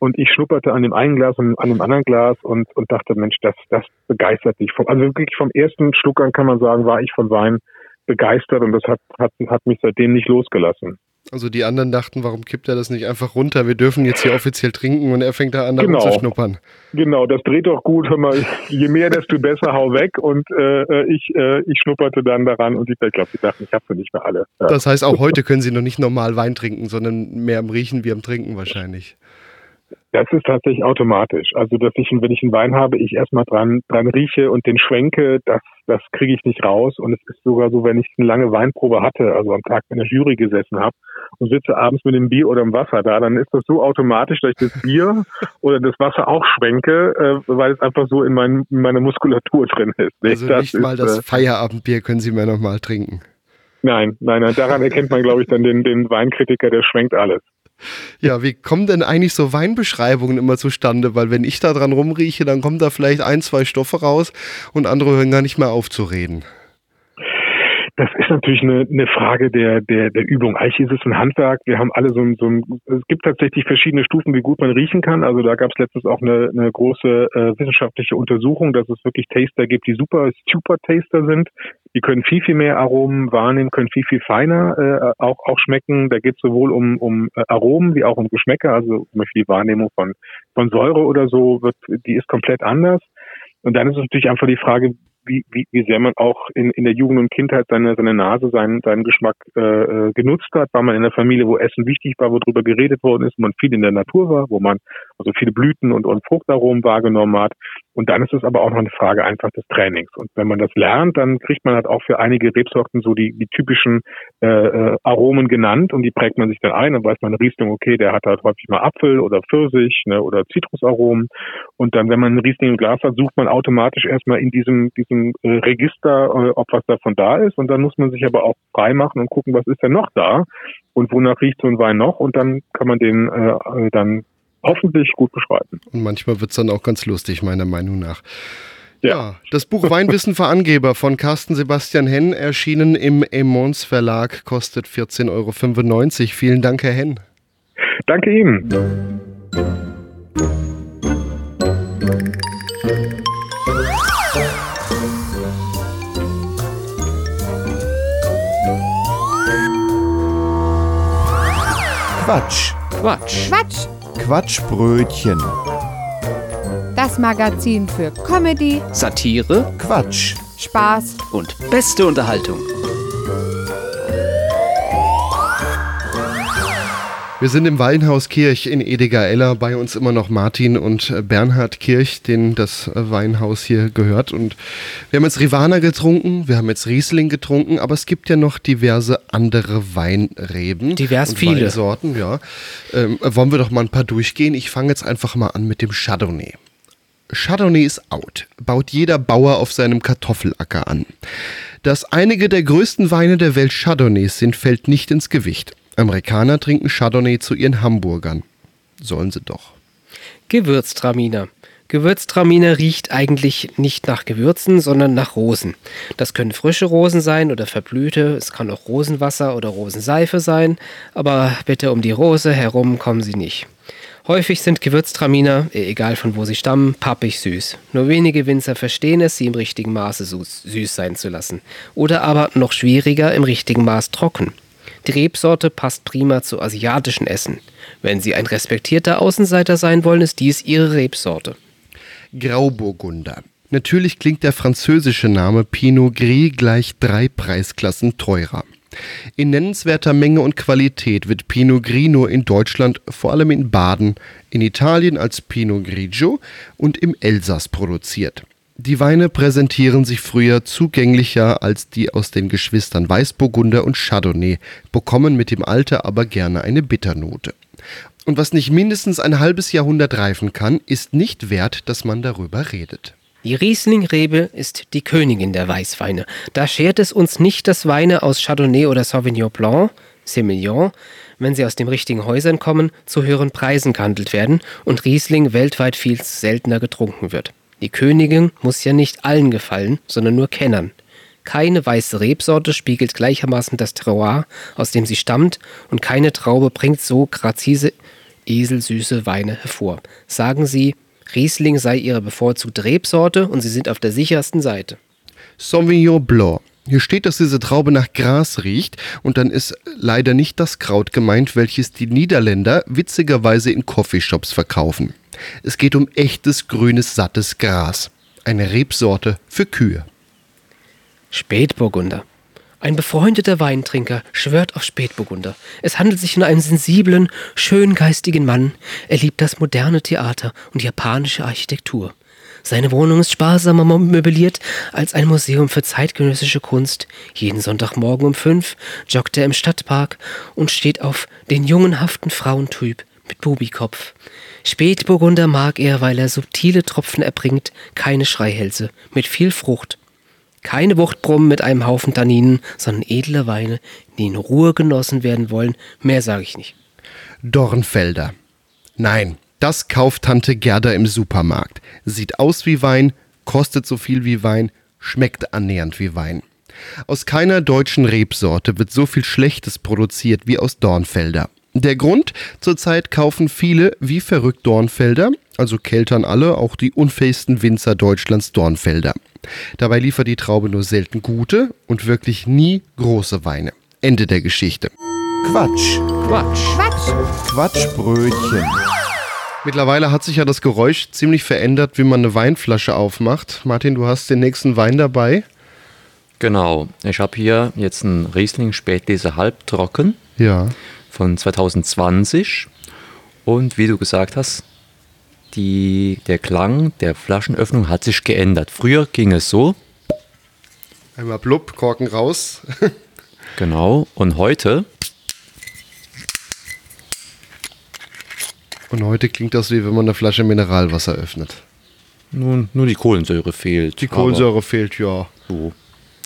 Und ich schnupperte an dem einen Glas und an dem anderen Glas und, und dachte, Mensch, das, das begeistert dich. Also wirklich vom ersten Schluck an kann man sagen, war ich von Wein begeistert und das hat, hat, hat mich seitdem nicht losgelassen. Also die anderen dachten, warum kippt er das nicht einfach runter? Wir dürfen jetzt hier offiziell trinken und er fängt da an, genau. zu schnuppern. Genau, das dreht doch gut. Hör mal, je mehr, desto besser, hau weg. Und äh, ich, äh, ich schnupperte dann daran und ich glaube, die dachten, ich habe sie nicht mehr alle. Ja. Das heißt, auch heute können sie noch nicht normal Wein trinken, sondern mehr am Riechen wie am Trinken wahrscheinlich. Das ist tatsächlich automatisch. Also, dass ich, wenn ich einen Wein habe, ich erstmal dran, dran rieche und den schwenke, das, das kriege ich nicht raus. Und es ist sogar so, wenn ich eine lange Weinprobe hatte, also am Tag in der Jury gesessen habe und sitze abends mit dem Bier oder dem Wasser da, dann ist das so automatisch, dass ich das Bier oder das Wasser auch schwenke, äh, weil es einfach so in, mein, in meiner Muskulatur drin ist. Also das nicht ist, mal das äh, Feierabendbier können Sie mir nochmal trinken. Nein, nein, nein. Daran erkennt man, glaube ich, dann den, den Weinkritiker, der schwenkt alles. Ja, wie kommen denn eigentlich so Weinbeschreibungen immer zustande? Weil wenn ich da dran rumrieche, dann kommen da vielleicht ein, zwei Stoffe raus und andere hören gar nicht mehr auf zu reden. Das ist natürlich eine, eine Frage der, der, der Übung. Eigentlich ist es ein Handwerk. Wir haben alle so ein, so ein, es gibt tatsächlich verschiedene Stufen, wie gut man riechen kann. Also da gab es letztens auch eine, eine große äh, wissenschaftliche Untersuchung, dass es wirklich Taster gibt, die super Super Taster sind. Die können viel, viel mehr Aromen wahrnehmen, können viel, viel feiner äh, auch, auch schmecken. Da geht es sowohl um, um äh, Aromen wie auch um Geschmäcker. Also zum Beispiel die Wahrnehmung von, von Säure oder so, wird, die ist komplett anders. Und dann ist es natürlich einfach die Frage, wie, wie, wie sehr man auch in, in der Jugend und Kindheit seine, seine Nase, seinen, seinen Geschmack äh, äh genutzt hat. War man in einer Familie, wo Essen wichtig war, wo drüber geredet worden ist, wo man viel in der Natur war, wo man also viele Blüten und, und Fruchtaromen wahrgenommen hat. Und dann ist es aber auch noch eine Frage einfach des Trainings. Und wenn man das lernt, dann kriegt man halt auch für einige Rebsorten so die, die typischen äh, äh, Aromen genannt und die prägt man sich dann ein. Dann weiß man Riesling, okay, der hat halt häufig mal Apfel oder Pfirsich ne, oder Zitrusaromen. Und dann, wenn man einen Riesling im Glas hat, sucht man automatisch erstmal in diesem, diesem äh, Register, äh, ob was davon da ist. Und dann muss man sich aber auch frei machen und gucken, was ist denn noch da und wonach riecht so ein Wein noch. Und dann kann man den äh, äh dann hoffentlich gut beschreiben. Und manchmal wird es dann auch ganz lustig, meiner Meinung nach. Ja. ja. das Buch Weinwissen für Angeber von Carsten Sebastian Henn, erschienen im Emons Verlag, kostet 14,95 Euro. Vielen Dank, Herr Henn. Danke Ihnen. Quatsch. Quatsch. Quatsch. Quatschbrötchen. Das Magazin für Comedy, Satire Quatsch. Spaß und beste Unterhaltung. Wir sind im Weinhaus Kirch in Ediger-Eller. Bei uns immer noch Martin und Bernhard Kirch, denen das Weinhaus hier gehört. Und wir haben jetzt Rivana getrunken, wir haben jetzt Riesling getrunken, aber es gibt ja noch diverse andere Weinreben. Divers und viele. Weinsorten, ja. Ähm, wollen wir doch mal ein paar durchgehen? Ich fange jetzt einfach mal an mit dem Chardonnay. Chardonnay ist out, baut jeder Bauer auf seinem Kartoffelacker an. Dass einige der größten Weine der Welt Chardonnays sind, fällt nicht ins Gewicht. Amerikaner trinken Chardonnay zu ihren Hamburgern. Sollen sie doch. Gewürztraminer. Gewürztraminer riecht eigentlich nicht nach Gewürzen, sondern nach Rosen. Das können frische Rosen sein oder verblühte, es kann auch Rosenwasser oder Rosenseife sein, aber bitte um die Rose herum kommen sie nicht. Häufig sind Gewürztraminer, egal von wo sie stammen, pappig süß. Nur wenige Winzer verstehen es, sie im richtigen Maße süß sein zu lassen. Oder aber noch schwieriger, im richtigen Maß trocken. Die Rebsorte passt prima zu asiatischen Essen. Wenn Sie ein respektierter Außenseiter sein wollen, ist dies Ihre Rebsorte. Grauburgunder. Natürlich klingt der französische Name Pinot Gris gleich drei Preisklassen teurer. In nennenswerter Menge und Qualität wird Pinot Gris nur in Deutschland, vor allem in Baden, in Italien als Pinot Grigio und im Elsass produziert. Die Weine präsentieren sich früher zugänglicher als die aus den Geschwistern Weißburgunder und Chardonnay, bekommen mit dem Alter aber gerne eine Bitternote. Und was nicht mindestens ein halbes Jahrhundert reifen kann, ist nicht wert, dass man darüber redet. Die Riesling-Rebe ist die Königin der Weißweine. Da schert es uns nicht, dass Weine aus Chardonnay oder Sauvignon Blanc, Semillon, wenn sie aus den richtigen Häusern kommen, zu höheren Preisen gehandelt werden und Riesling weltweit viel seltener getrunken wird. Die Königin muss ja nicht allen gefallen, sondern nur Kennern. Keine weiße Rebsorte spiegelt gleichermaßen das Terroir, aus dem sie stammt, und keine Traube bringt so grazise, eselsüße Weine hervor. Sagen Sie, Riesling sei Ihre bevorzugte Rebsorte und Sie sind auf der sichersten Seite. Sauvignon Blanc. Hier steht, dass diese Traube nach Gras riecht und dann ist leider nicht das Kraut gemeint, welches die Niederländer witzigerweise in Coffeeshops verkaufen. Es geht um echtes grünes, sattes Gras. Eine Rebsorte für Kühe. Spätburgunder. Ein befreundeter Weintrinker schwört auf Spätburgunder. Es handelt sich um einen sensiblen, schöngeistigen Mann. Er liebt das moderne Theater und japanische Architektur. Seine Wohnung ist sparsamer möbliert als ein Museum für zeitgenössische Kunst. Jeden Sonntagmorgen um fünf joggt er im Stadtpark und steht auf den jungenhaften Frauentyp mit Bubikopf. Spätburgunder mag er, weil er subtile Tropfen erbringt, keine Schreihälse, mit viel Frucht. Keine Wuchtbrummen mit einem Haufen Tanninen, sondern edle Weine, die in Ruhe genossen werden wollen. Mehr sage ich nicht. Dornfelder. Nein, das kauft Tante Gerda im Supermarkt. Sieht aus wie Wein, kostet so viel wie Wein, schmeckt annähernd wie Wein. Aus keiner deutschen Rebsorte wird so viel Schlechtes produziert wie aus Dornfelder. Der Grund, zurzeit kaufen viele wie verrückt Dornfelder, also keltern alle, auch die unfähigsten Winzer Deutschlands Dornfelder. Dabei liefert die Traube nur selten gute und wirklich nie große Weine. Ende der Geschichte. Quatsch. Quatsch. Quatsch. Quatschbrötchen. Mittlerweile hat sich ja das Geräusch ziemlich verändert, wie man eine Weinflasche aufmacht. Martin, du hast den nächsten Wein dabei. Genau, ich habe hier jetzt einen Riesling Spätlese halbtrocken Ja. Von 2020 und wie du gesagt hast, die, der Klang der Flaschenöffnung hat sich geändert. Früher ging es so, Einmal blub, Korken raus. genau, und heute Und heute klingt das wie wenn man eine Flasche Mineralwasser öffnet. nun nur die Kohlensäure fehlt. Die Kohlensäure fehlt, ja. So.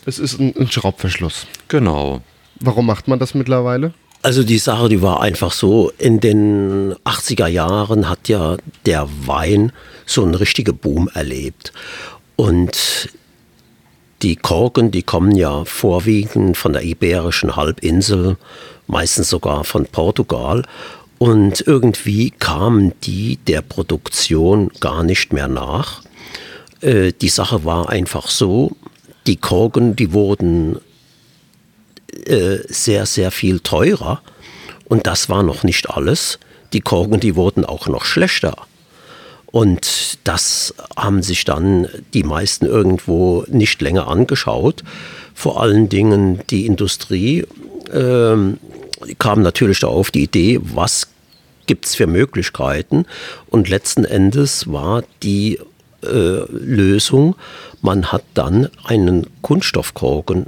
Es ist ein, ein Schraubverschluss. Genau. Warum macht man das mittlerweile? Also die Sache, die war einfach so, in den 80er Jahren hat ja der Wein so einen richtigen Boom erlebt. Und die Korken, die kommen ja vorwiegend von der Iberischen Halbinsel, meistens sogar von Portugal. Und irgendwie kamen die der Produktion gar nicht mehr nach. Äh, die Sache war einfach so, die Korken, die wurden äh, sehr, sehr viel teurer. Und das war noch nicht alles. Die Korken, die wurden auch noch schlechter. Und das haben sich dann die meisten irgendwo nicht länger angeschaut. Vor allen Dingen die Industrie ähm, kam natürlich da auf die Idee, was gibt es für Möglichkeiten. Und letzten Endes war die äh, Lösung, man hat dann einen Kunststoffkorken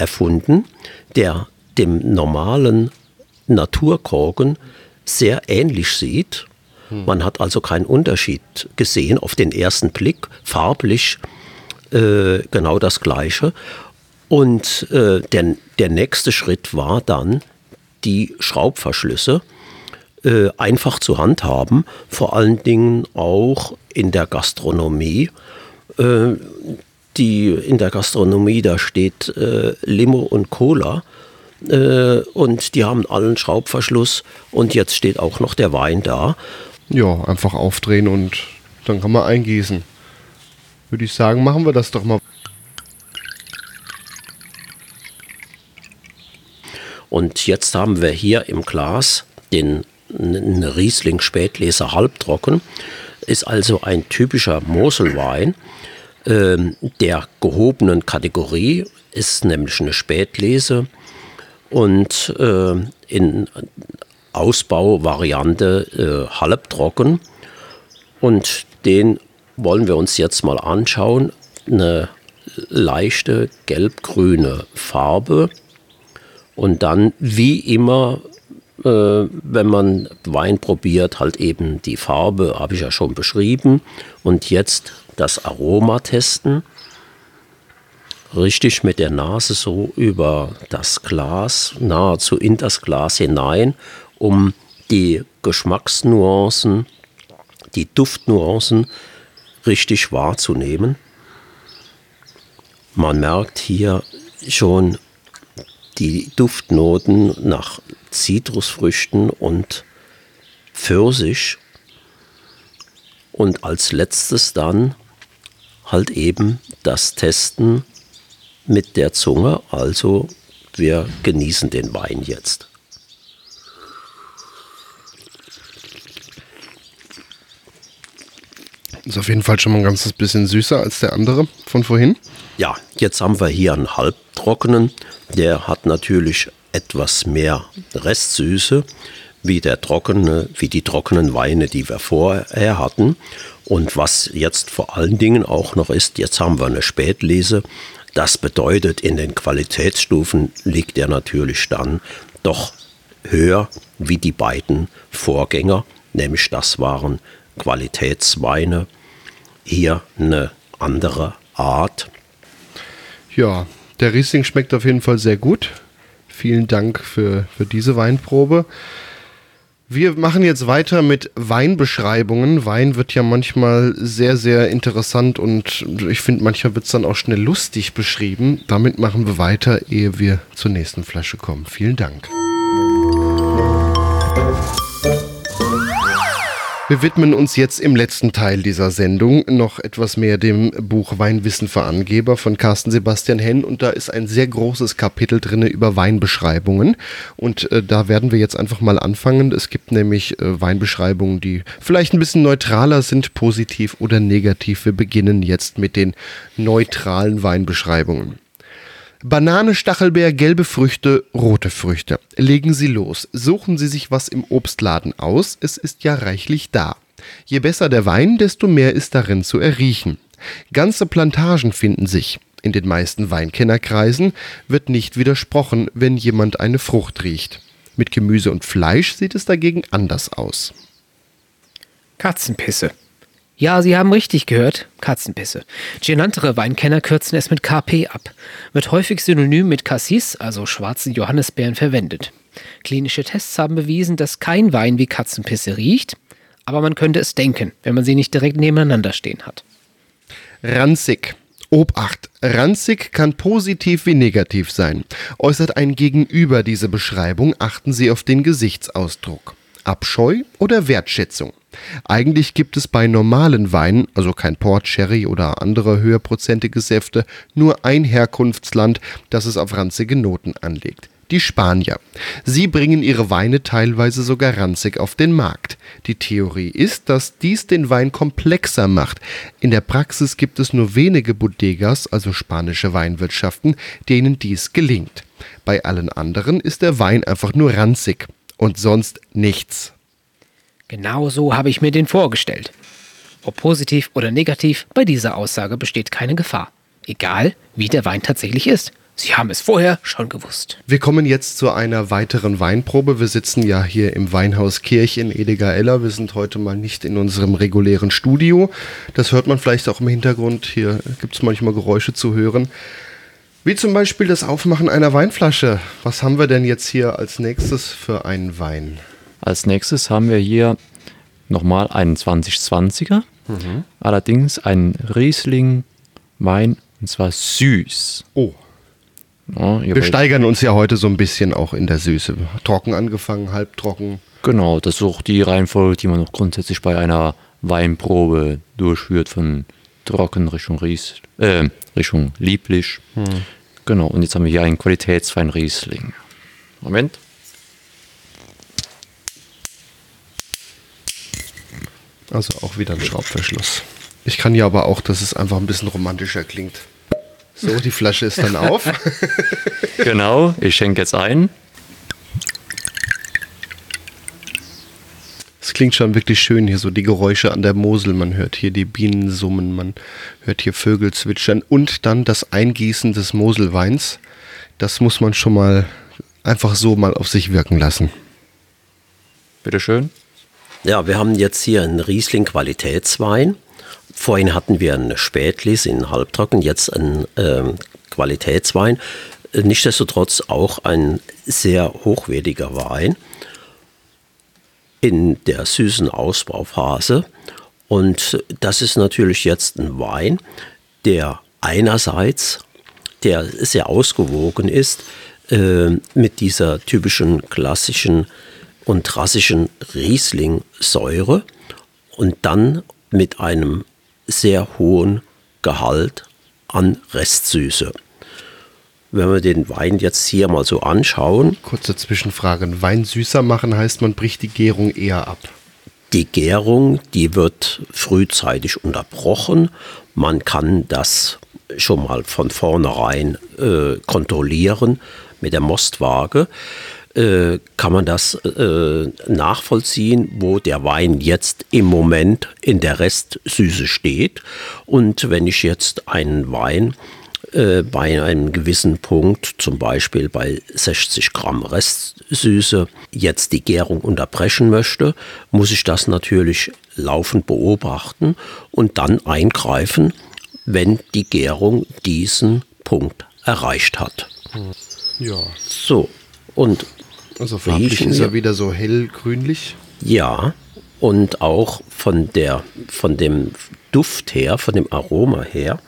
erfunden, der dem normalen Naturkorken sehr ähnlich sieht. Man hat also keinen Unterschied gesehen auf den ersten Blick, farblich äh, genau das gleiche. Und äh, der, der nächste Schritt war dann, die Schraubverschlüsse äh, einfach zu handhaben, vor allen Dingen auch in der Gastronomie. Die in der Gastronomie, da steht äh, Limo und Cola äh, und die haben allen Schraubverschluss und jetzt steht auch noch der Wein da. Ja, einfach aufdrehen und dann kann man eingießen. Würde ich sagen, machen wir das doch mal. Und jetzt haben wir hier im Glas den Riesling Spätleser halbtrocken. Ist also ein typischer Moselwein der gehobenen Kategorie, ist nämlich eine Spätlese und äh, in Ausbauvariante äh, halbtrocken. Und den wollen wir uns jetzt mal anschauen. Eine leichte gelb-grüne Farbe. Und dann, wie immer, äh, wenn man Wein probiert, halt eben die Farbe, habe ich ja schon beschrieben. Und jetzt das Aroma testen. Richtig mit der Nase so über das Glas, nahezu in das Glas hinein, um die Geschmacksnuancen, die Duftnuancen richtig wahrzunehmen. Man merkt hier schon die Duftnoten nach Zitrusfrüchten und Pfirsich. Und als letztes dann halt eben das Testen mit der Zunge. Also wir genießen den Wein jetzt. Ist auf jeden Fall schon mal ein ganzes bisschen süßer als der andere von vorhin. Ja, jetzt haben wir hier einen halbtrockenen. Der hat natürlich etwas mehr Restsüße wie der trockene, wie die trockenen Weine, die wir vorher hatten. Und was jetzt vor allen Dingen auch noch ist, jetzt haben wir eine Spätlese. Das bedeutet, in den Qualitätsstufen liegt er natürlich dann doch höher wie die beiden Vorgänger, nämlich das waren Qualitätsweine. Hier eine andere Art. Ja, der Riesling schmeckt auf jeden Fall sehr gut. Vielen Dank für, für diese Weinprobe. Wir machen jetzt weiter mit Weinbeschreibungen. Wein wird ja manchmal sehr, sehr interessant und ich finde, manchmal wird es dann auch schnell lustig beschrieben. Damit machen wir weiter, ehe wir zur nächsten Flasche kommen. Vielen Dank. Wir widmen uns jetzt im letzten Teil dieser Sendung noch etwas mehr dem Buch Weinwissen für Angeber von Carsten Sebastian Henn und da ist ein sehr großes Kapitel drin über Weinbeschreibungen und äh, da werden wir jetzt einfach mal anfangen. Es gibt nämlich äh, Weinbeschreibungen, die vielleicht ein bisschen neutraler sind, positiv oder negativ. Wir beginnen jetzt mit den neutralen Weinbeschreibungen. Banane, Stachelbeer, gelbe Früchte, rote Früchte. Legen Sie los. Suchen Sie sich was im Obstladen aus. Es ist ja reichlich da. Je besser der Wein, desto mehr ist darin zu erriechen. Ganze Plantagen finden sich. In den meisten Weinkennerkreisen wird nicht widersprochen, wenn jemand eine Frucht riecht. Mit Gemüse und Fleisch sieht es dagegen anders aus. Katzenpisse. Ja, Sie haben richtig gehört, Katzenpisse. Genanntere Weinkenner kürzen es mit KP ab. Wird häufig synonym mit Cassis, also schwarzen Johannisbeeren, verwendet. Klinische Tests haben bewiesen, dass kein Wein wie Katzenpisse riecht, aber man könnte es denken, wenn man sie nicht direkt nebeneinander stehen hat. Ranzig. Obacht, ranzig kann positiv wie negativ sein. Äußert ein Gegenüber diese Beschreibung, achten Sie auf den Gesichtsausdruck. Abscheu oder Wertschätzung? Eigentlich gibt es bei normalen Weinen, also kein Port, Sherry oder andere höherprozentige Säfte, nur ein Herkunftsland, das es auf ranzige Noten anlegt. Die Spanier. Sie bringen ihre Weine teilweise sogar ranzig auf den Markt. Die Theorie ist, dass dies den Wein komplexer macht. In der Praxis gibt es nur wenige Bodegas, also spanische Weinwirtschaften, denen dies gelingt. Bei allen anderen ist der Wein einfach nur ranzig und sonst nichts. Genau so habe ich mir den vorgestellt. Ob positiv oder negativ, bei dieser Aussage besteht keine Gefahr. Egal, wie der Wein tatsächlich ist. Sie haben es vorher schon gewusst. Wir kommen jetzt zu einer weiteren Weinprobe. Wir sitzen ja hier im Weinhaus Kirch in Ediger-Eller. Wir sind heute mal nicht in unserem regulären Studio. Das hört man vielleicht auch im Hintergrund. Hier gibt es manchmal Geräusche zu hören. Wie zum Beispiel das Aufmachen einer Weinflasche. Was haben wir denn jetzt hier als nächstes für einen Wein? Als nächstes haben wir hier nochmal einen 2020er, allerdings einen Riesling Wein und zwar süß. Oh, Ja, wir steigern uns ja heute so ein bisschen auch in der Süße. Trocken angefangen, halbtrocken. Genau, das ist auch die Reihenfolge, die man auch grundsätzlich bei einer Weinprobe durchführt, von trocken Richtung Ries, äh, Richtung lieblich. Genau, und jetzt haben wir hier einen Qualitätswein Riesling. Moment. Also auch wieder ein Schraubverschluss. Ich kann ja aber auch, dass es einfach ein bisschen romantischer klingt. So, die Flasche ist dann auf. Genau, ich schenke jetzt ein. Es klingt schon wirklich schön hier, so die Geräusche an der Mosel. Man hört hier die Bienen summen, man hört hier Vögel zwitschern und dann das Eingießen des Moselweins. Das muss man schon mal einfach so mal auf sich wirken lassen. Bitteschön. Ja, wir haben jetzt hier einen Riesling Qualitätswein. Vorhin hatten wir einen Spätlis in Halbtrocken, jetzt einen ähm, Qualitätswein. Nichtsdestotrotz auch ein sehr hochwertiger Wein in der süßen Ausbauphase. Und das ist natürlich jetzt ein Wein, der einerseits, der sehr ausgewogen ist, äh, mit dieser typischen klassischen und rassischen Riesling-Säure und dann mit einem sehr hohen Gehalt an Restsüße. Wenn wir den Wein jetzt hier mal so anschauen, Kurze Zwischenfrage. Ein Wein süßer machen heißt, man bricht die Gärung eher ab. Die Gärung, die wird frühzeitig unterbrochen. Man kann das schon mal von vornherein äh, kontrollieren mit der Mostwaage. Äh, kann man das äh, nachvollziehen, wo der Wein jetzt im Moment in der Restsüße steht. Und wenn ich jetzt einen Wein äh, bei einem gewissen Punkt, zum Beispiel bei 60 Gramm Restsüße, jetzt die Gärung unterbrechen möchte, muss ich das natürlich laufend beobachten und dann eingreifen, wenn die Gärung diesen Punkt erreicht hat. Ja. So, und Also farblich ist er wieder so hellgrünlich. ja, und auch von, der, von dem Duft her, von dem Aroma her,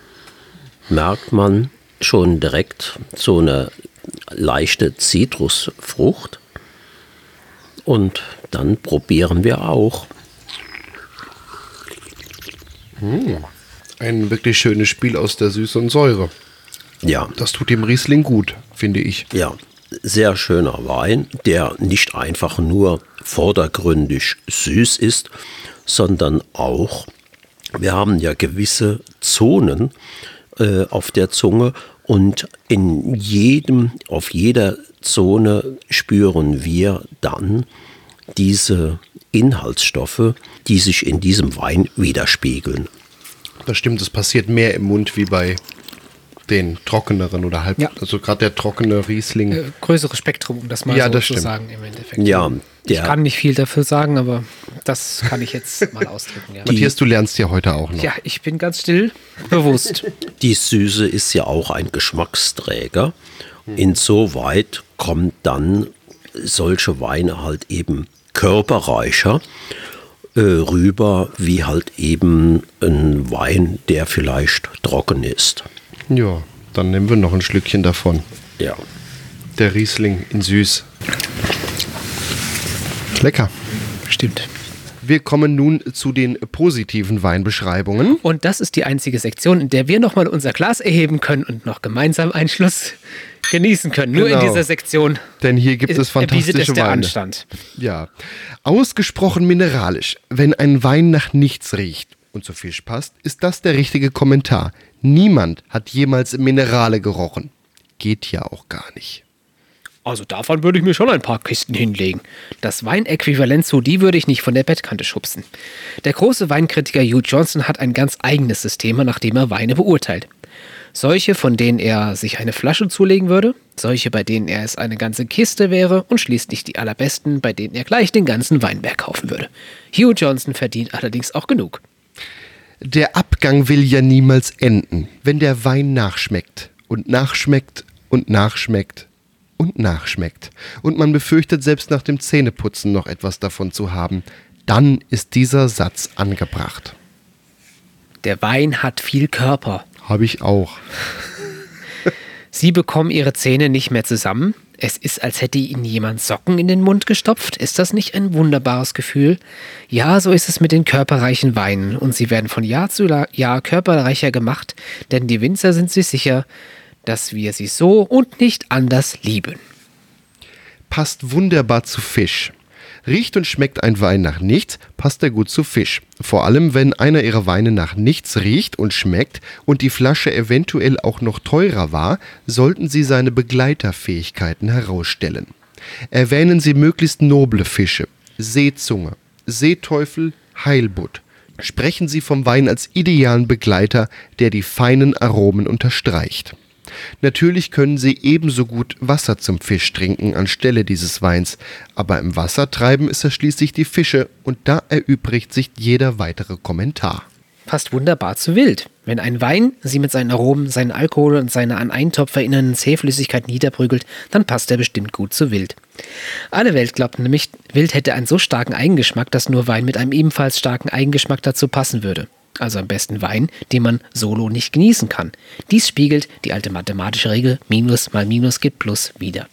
merkt man schon direkt so eine leichte Zitrusfrucht. Und dann probieren wir auch. Ein wirklich schönes Spiel aus der Süße und Säure. Ja, Das tut dem Riesling gut, finde ich. ja, sehr schöner Wein, der nicht einfach nur vordergründig süß ist, sondern auch, wir haben ja gewisse Zonen äh, auf der Zunge und in jedem, auf jeder Zone spüren wir dann diese Inhaltsstoffe, die sich in diesem Wein widerspiegeln. Das stimmt, es passiert mehr im Mund wie bei den trockeneren oder halb. Ja. Also gerade der trockene Riesling. Äh, größeres Spektrum, um das mal Ja, so das zu stimmt. sagen im Endeffekt. Ja, ich kann nicht viel dafür sagen, aber das kann ich jetzt mal ausdrücken. Ja. Matthias, du lernst ja heute auch noch. ja, ich bin ganz still, bewusst. Die Süße ist ja auch ein Geschmacksträger. Insoweit kommt dann solche Weine halt eben körperreicher äh, rüber, wie halt eben ein Wein, der vielleicht trocken ist. Ja, dann nehmen wir noch ein Schlückchen davon. Ja. Der Riesling in süß. Lecker. Stimmt. Wir kommen nun zu den positiven Weinbeschreibungen. Und das ist die einzige Sektion, in der wir nochmal unser Glas erheben können und noch gemeinsam einen Schluss genießen können. Nur in Genau. dieser Sektion Denn hier gibt es fantastische es der Weine. Anstand. Ja. Ausgesprochen mineralisch. Wenn ein Wein nach nichts riecht und zu Fisch passt, ist das der richtige Kommentar. Niemand hat jemals Minerale gerochen. Geht ja auch gar nicht. Also davon würde ich mir schon ein paar Kisten hinlegen. Das Weinäquivalent zu die würde ich nicht von der Bettkante schubsen. Der große Weinkritiker Hugh Johnson hat ein ganz eigenes System, nach dem er Weine beurteilt. Solche, von denen er sich eine Flasche zulegen würde, solche, bei denen er es eine ganze Kiste wäre und schließlich die allerbesten, bei denen er gleich den ganzen Weinberg kaufen würde. Hugh Johnson verdient allerdings auch genug. Der Abgang will ja niemals enden, wenn der Wein nachschmeckt und nachschmeckt und nachschmeckt und nachschmeckt und man befürchtet selbst nach dem Zähneputzen noch etwas davon zu haben, dann ist dieser Satz angebracht. Der Wein hat viel Körper. Habe ich auch. Sie bekommen ihre Zähne nicht mehr zusammen. Es ist, als hätte ihnen jemand Socken in den Mund gestopft. Ist das nicht ein wunderbares Gefühl? Ja, so ist es mit den körperreichen Weinen. Und sie werden von Jahr zu Jahr körperreicher gemacht, denn die Winzer sind sich sicher, dass wir sie so und nicht anders lieben. passt wunderbar zu Fisch. Riecht und schmeckt ein Wein nach nichts, passt er gut zu Fisch. Vor allem, wenn einer ihrer Weine nach nichts riecht und schmeckt und die Flasche eventuell auch noch teurer war, sollten Sie seine Begleiterfähigkeiten herausstellen. Erwähnen Sie möglichst noble Fische, Seezunge, Seeteufel, Heilbutt. Sprechen Sie vom Wein als idealen Begleiter, der die feinen Aromen unterstreicht. Natürlich können Sie ebenso gut Wasser zum Fisch trinken anstelle dieses Weins, aber im Wasser treiben es ja schließlich die Fische und da erübrigt sich jeder weitere Kommentar. Passt wunderbar zu Wild. Wenn ein Wein sie mit seinen Aromen, seinen Alkohol und seiner an Eintopf erinnernden Zähflüssigkeit niederprügelt, dann passt er bestimmt gut zu Wild. Alle Welt glaubt nämlich, Wild hätte einen so starken Eigengeschmack, dass nur Wein mit einem ebenfalls starken Eigengeschmack dazu passen würde. Also am besten Wein, den man solo nicht genießen kann. Dies spiegelt die alte mathematische Regel Minus mal Minus gibt Plus wider.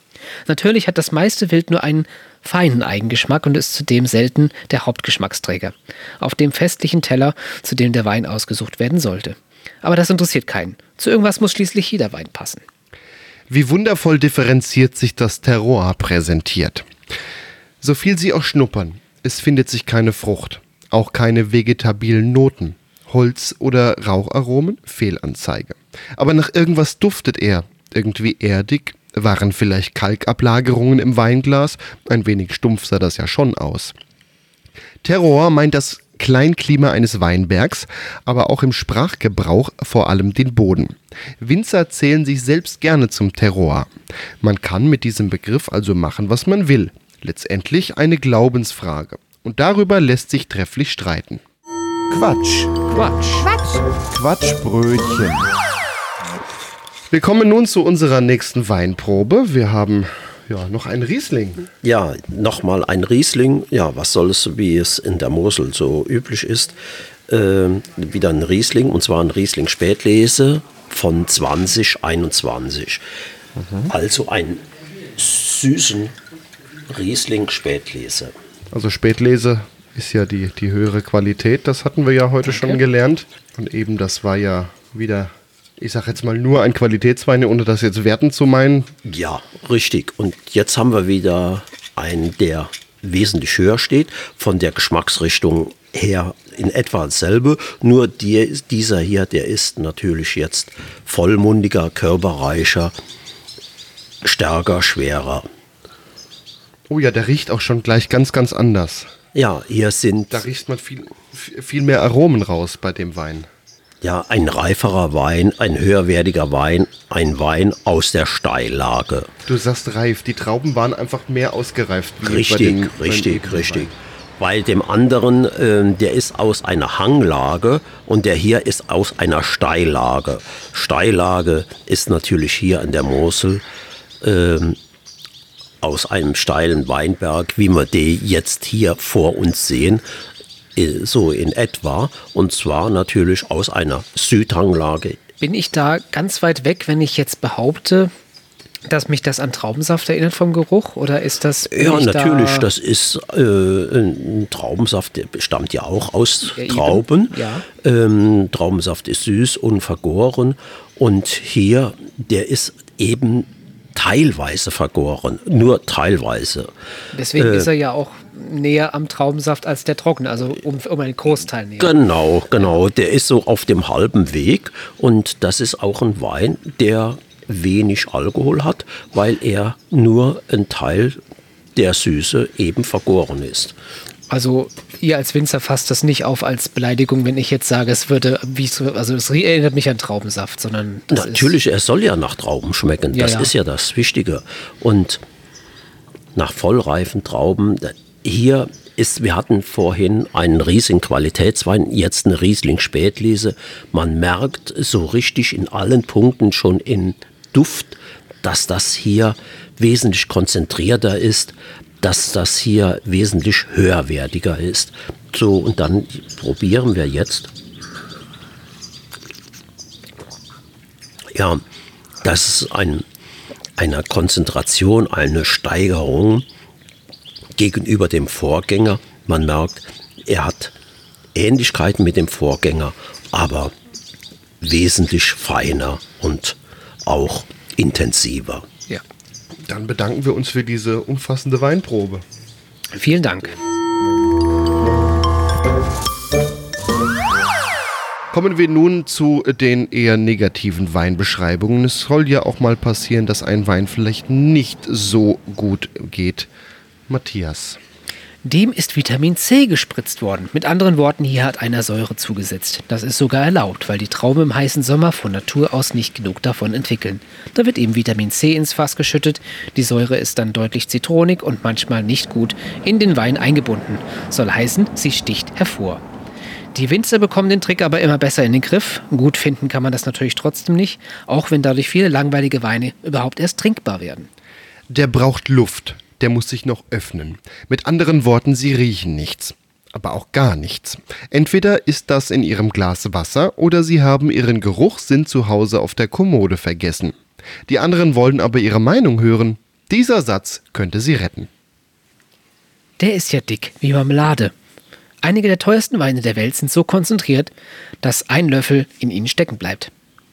Natürlich hat das meiste Wild nur einen feinen Eigengeschmack und ist zudem selten der Hauptgeschmacksträger. Auf dem festlichen Teller, zu dem der Wein ausgesucht werden sollte. Aber das interessiert keinen. Zu irgendwas muss schließlich jeder Wein passen. Wie wundervoll differenziert sich das Terroir präsentiert. So viel Sie auch schnuppern, es findet sich keine Frucht, auch keine vegetabilen Noten, Holz- oder Raucharomen, Fehlanzeige. Aber nach irgendwas duftet er, irgendwie erdig, waren vielleicht Kalkablagerungen im Weinglas, ein wenig stumpf sah das ja schon aus. Terroir meint das Kleinklima eines Weinbergs, aber auch im Sprachgebrauch vor allem den Boden. Winzer zählen sich selbst gerne zum Terroir. Man kann mit diesem Begriff also machen, was man will. Letztendlich eine Glaubensfrage. Und darüber lässt sich trefflich streiten. Quatsch. Quatsch. Quatsch. Quatschbrötchen. Wir kommen nun zu unserer nächsten Weinprobe. Wir haben ja noch einen Riesling. Ja, nochmal ein Riesling. Ja, was soll es, wie es in der Mosel so üblich ist? Ähm, wieder ein Riesling, und zwar ein Riesling Spätlese von 2021. Also einen süßen Riesling Spätlese. Also Spätlese ist ja die, die höhere Qualität. Das hatten wir ja heute schon gelernt. Und eben das war ja wieder, ich sag jetzt mal nur ein Qualitätswein, ohne das jetzt werten zu meinen. Ja, richtig. Und jetzt haben wir wieder einen, der wesentlich höher steht, von der Geschmacksrichtung her in etwa dasselbe. Nur die, dieser hier, der ist natürlich jetzt vollmundiger, körperreicher, stärker, schwerer. Oh ja, der riecht auch schon gleich ganz, ganz anders. Ja, hier sind Da riecht man viel, viel mehr Aromen raus bei dem Wein. ja ein reiferer Wein, ein höherwertiger Wein, ein Wein aus der Steillage. Du sagst reif, die Trauben waren einfach mehr ausgereift. Richtig, den- richtig, richtig. Wein. Weil dem anderen, ähm, der ist aus einer Hanglage und der hier ist aus einer Steillage. Steillage ist natürlich hier an der Mosel ähm, aus einem steilen Weinberg, wie wir die jetzt hier vor uns sehen, äh, so in etwa. Und zwar natürlich aus einer Südhanglage. Bin ich da ganz weit weg, wenn ich jetzt behaupte, dass mich das an Traubensaft erinnert vom Geruch? Oder ist das. Ja, ich natürlich, da, das ist äh, ein Traubensaft, der stammt ja auch aus Ja. Trauben. Ja. Ähm, Traubensaft ist süß und vergoren. Und hier, der ist eben teilweise vergoren, nur teilweise. Deswegen äh, ist er ja auch näher am Traubensaft als der trockene, also um, um einen Großteil näher. Genau, genau, der ist so auf dem halben Weg und das ist auch ein Wein, der wenig Alkohol hat, weil er nur ein Teil der Süße eben vergoren ist. Also ihr als Winzer fasst das nicht auf als Beleidigung, wenn ich jetzt sage, es würde, also es erinnert mich an Traubensaft, sondern das Natürlich, er soll ja nach Trauben schmecken. Ja, das ja. ist ja das Wichtige. Und nach vollreifen Trauben, hier ist, wir hatten vorhin einen Riesling Qualitätswein, jetzt eine Riesling Spätlese. Man merkt so richtig in allen Punkten schon in Duft, dass das hier wesentlich konzentrierter ist, dass das hier wesentlich höherwertiger ist. So, und dann probieren wir jetzt Ja, das ist ein, eine Konzentration, eine Steigerung gegenüber dem Vorgänger. Man merkt, er hat Ähnlichkeiten mit dem Vorgänger, aber wesentlich feiner und auch intensiver. Dann bedanken wir uns für diese umfassende Weinprobe. Vielen Dank. Kommen wir nun zu den eher negativen Weinbeschreibungen. Es soll ja auch mal passieren, dass ein Wein vielleicht nicht so gut geht. Matthias. Dem ist Vitamin C gespritzt worden. Mit anderen Worten, hier hat einer Säure zugesetzt. Das ist sogar erlaubt, weil die Trauben im heißen Sommer von Natur aus nicht genug davon entwickeln. Da wird eben Vitamin C ins Fass geschüttet. Die Säure ist dann deutlich zitronig und manchmal nicht gut in den Wein eingebunden. Soll heißen, sie sticht hervor. Die Winzer bekommen den Trick aber immer besser in den Griff. Gut finden kann man das natürlich trotzdem nicht, auch wenn dadurch viele langweilige Weine überhaupt erst trinkbar werden. Der braucht Luft. Der muss sich noch öffnen. Mit anderen Worten, sie riechen nichts. Aber auch gar nichts. Entweder ist das in ihrem Glas Wasser oder sie haben ihren Geruchssinn zu Hause auf der Kommode vergessen. Die anderen wollen aber ihre Meinung hören. Dieser Satz könnte sie retten. Der ist ja dick wie Marmelade. Einige der teuersten Weine der Welt sind so konzentriert, dass ein Löffel in ihnen stecken bleibt.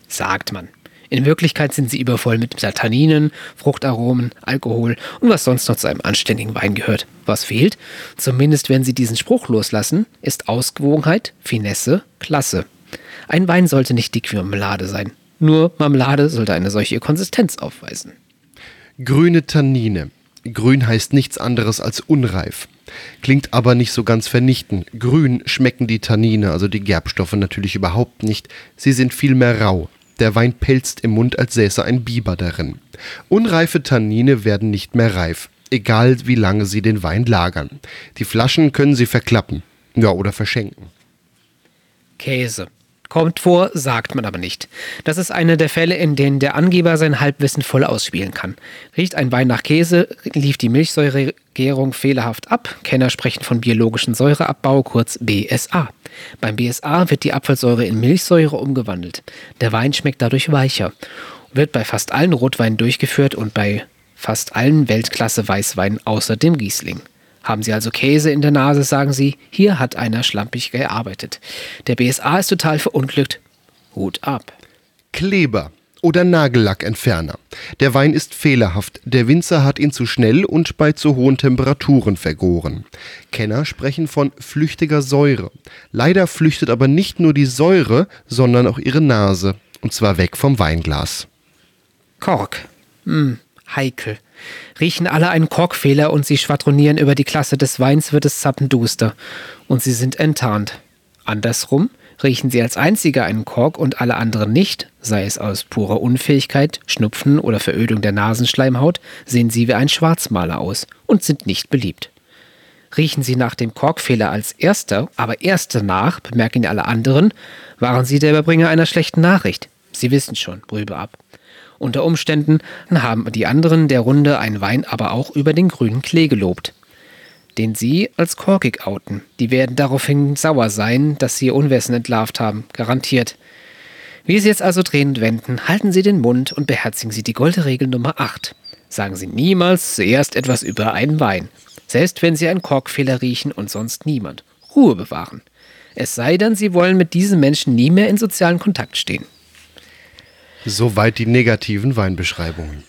Sagt man. In Wirklichkeit sind sie übervoll mit Tanninen, Fruchtaromen, Alkohol und was sonst noch zu einem anständigen Wein gehört. Was fehlt, zumindest wenn sie diesen Spruch loslassen, ist Ausgewogenheit, Finesse, Klasse. Ein Wein sollte nicht dick wie Marmelade sein. Nur Marmelade sollte eine solche Konsistenz aufweisen. Grüne Tannine. Grün heißt nichts anderes als unreif. Klingt aber nicht so ganz vernichtend. Grün schmecken die Tannine, also die Gerbstoffe, natürlich überhaupt nicht. Sie sind vielmehr rau. Der Wein pelzt im Mund, als säße ein Biber darin. Unreife Tannine werden nicht mehr reif, egal wie lange sie den Wein lagern. Die Flaschen können sie verklappen. Ja, oder verschenken. Käse. Kommt vor, sagt man aber nicht. Das ist einer der Fälle, in denen der Angeber sein Halbwissen voll ausspielen kann. Riecht ein Wein nach Käse, lief die Milchsäuregärung fehlerhaft ab. Kenner sprechen von biologischen Säureabbau, kurz BSA. Beim BSA wird die Abfallsäure in Milchsäure umgewandelt. Der Wein schmeckt dadurch weicher. Wird bei fast allen Rotweinen durchgeführt und bei fast allen Weltklasse-Weißweinen außer dem Riesling. Haben Sie also Käse in der Nase, sagen Sie, hier hat einer schlampig gearbeitet. Der BSA ist total verunglückt. Hut ab. Kleber oder Nagellackentferner. Der Wein ist fehlerhaft. Der Winzer hat ihn zu schnell und bei zu hohen Temperaturen vergoren. Kenner sprechen von flüchtiger Säure. Leider flüchtet aber nicht nur die Säure, sondern auch ihre Nase. Und zwar weg vom Weinglas. Kork. Hm, heikel. Riechen alle einen Korkfehler und sie schwadronieren über die Klasse des Weins, wird es zappenduster. Und sie sind enttarnt. Andersrum, riechen sie als einziger einen Kork und alle anderen nicht, sei es aus purer Unfähigkeit, Schnupfen oder Verödung der Nasenschleimhaut, sehen sie wie ein Schwarzmaler aus und sind nicht beliebt. Riechen sie nach dem Korkfehler als erster, aber erst danach bemerken alle anderen, waren sie der Überbringer einer schlechten Nachricht. Sie wissen schon, Brübe ab. Unter Umständen haben die anderen der Runde einen Wein aber auch über den grünen Klee gelobt, den sie als korkig outen. Die werden daraufhin sauer sein, dass sie ihr Unwissen entlarvt haben, garantiert. Wie Sie jetzt also drehen und wenden, halten Sie den Mund und beherzigen Sie die goldene Regel Nummer 8. Sagen Sie niemals zuerst etwas über einen Wein, selbst wenn Sie einen Korkfehler riechen und sonst niemand. Ruhe bewahren. Es sei denn, Sie wollen mit diesen Menschen nie mehr in sozialen Kontakt stehen. Soweit die negativen Weinbeschreibungen.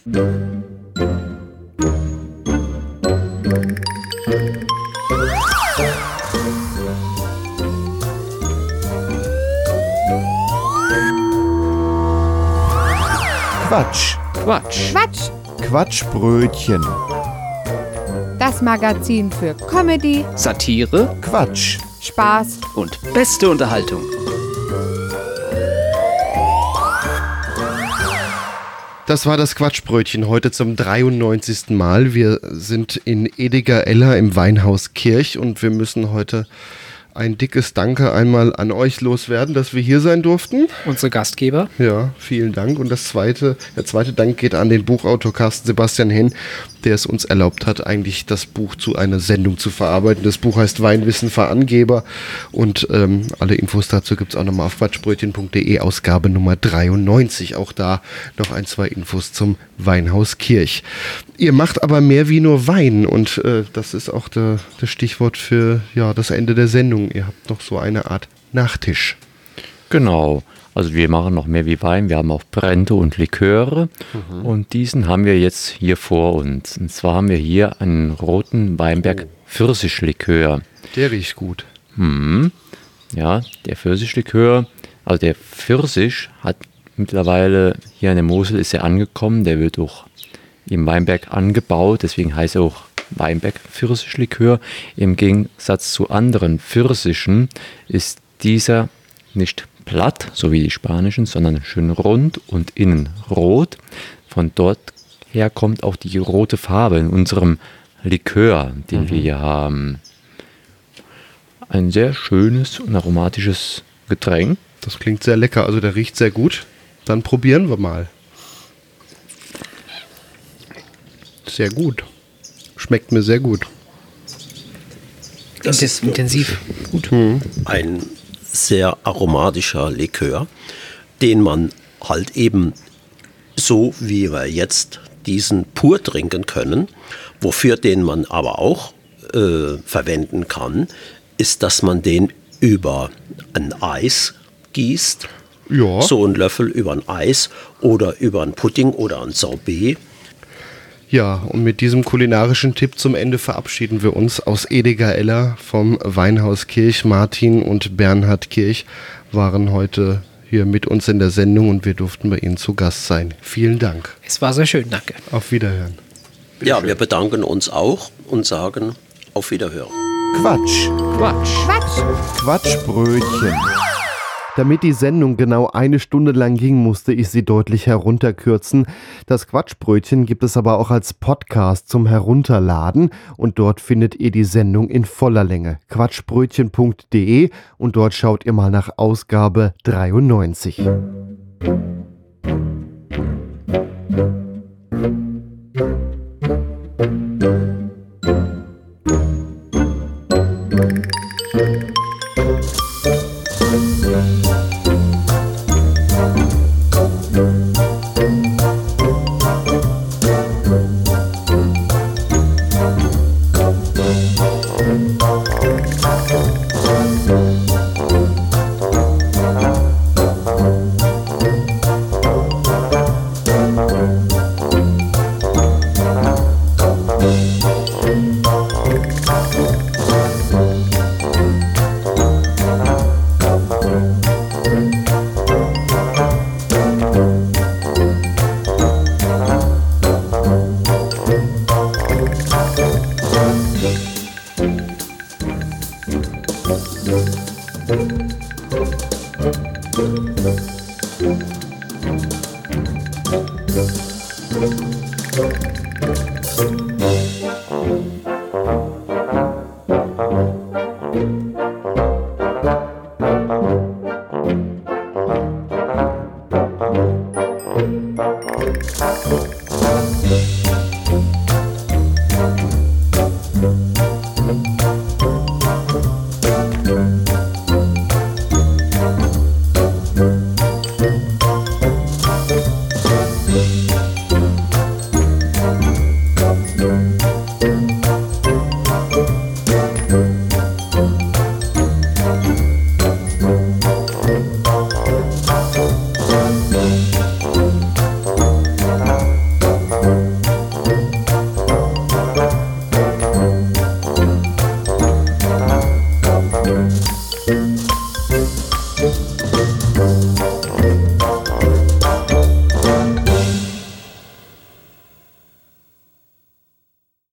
Quatsch. Quatsch. Quatsch. Quatschbrötchen. Das Magazin für Comedy, Satire Quatsch. Spaß und beste Unterhaltung. Das war das Quatschbrötchen heute zum 93. Mal. Wir sind in Ediger-Eller im Weinhaus Kirch und wir müssen heute ein dickes Danke einmal an euch loswerden, dass wir hier sein durften. Unsere Gastgeber. Ja, vielen Dank. Und das zweite, der zweite Dank geht an den Buchautor Carsten Sebastian Henn, der es uns erlaubt hat, eigentlich das Buch zu einer Sendung zu verarbeiten. Das Buch heißt Weinwissen für Angeber und ähm, alle Infos dazu gibt es auch nochmal auf quatschbrötchen.de, Ausgabe Nummer 93. Auch da noch ein, zwei Infos zum Weinhaus Kirch. Ihr macht aber mehr wie nur Wein und äh, das ist auch der, das Stichwort für ja, das Ende der Sendung. Ihr habt noch so eine Art Nachtisch. Genau. Also wir machen noch mehr wie Wein. Wir haben auch Brände und Liköre. Und diesen haben wir jetzt hier vor uns. Und zwar haben wir hier einen roten Weinberg Pfirsichlikör. Der riecht gut. Mhm. Ja, der Pfirsichlikör, also der Pfirsich hat mittlerweile hier an der Mosel ist er angekommen. Der wird auch im Weinberg angebaut. Deswegen heißt er auch Weinberg Pfirsichlikör. Im Gegensatz zu anderen Pfirsichen ist dieser nicht platt, so wie die spanischen, sondern schön rund und innen rot. Von dort her kommt auch die rote Farbe in unserem Likör, den wir hier haben. Ein sehr schönes und aromatisches Getränk. Das klingt sehr lecker, also der riecht sehr gut. Dann probieren wir mal. Sehr gut. Schmeckt mir sehr gut. Das ist intensiv. Gut. ein sehr aromatischer Likör, den man halt eben so wie wir jetzt diesen pur trinken können, wofür den man aber auch äh, verwenden kann, ist, dass man den über ein Eis gießt, Ja. so ein Löffel über ein Eis oder über ein Pudding oder ein Sorbet. Ja, und mit diesem kulinarischen Tipp zum Ende verabschieden wir uns aus Ediger Eller vom Weinhaus Kirch. Martin und Bernhard Kirch waren heute hier mit uns in der Sendung und wir durften bei Ihnen zu Gast sein. Vielen Dank. Es war sehr schön, danke. Auf Wiederhören. Ja, wir bedanken uns auch und sagen auf Wiederhören. Quatsch. Quatsch. Quatsch. Quatschbrötchen. Damit die Sendung genau eine Stunde lang ging, musste ich sie deutlich herunterkürzen. Das Quatschbrötchen gibt es aber auch als Podcast zum Herunterladen und dort findet ihr die Sendung in voller Länge. Quatschbrötchen.de und dort schaut ihr mal nach Ausgabe 93. Musik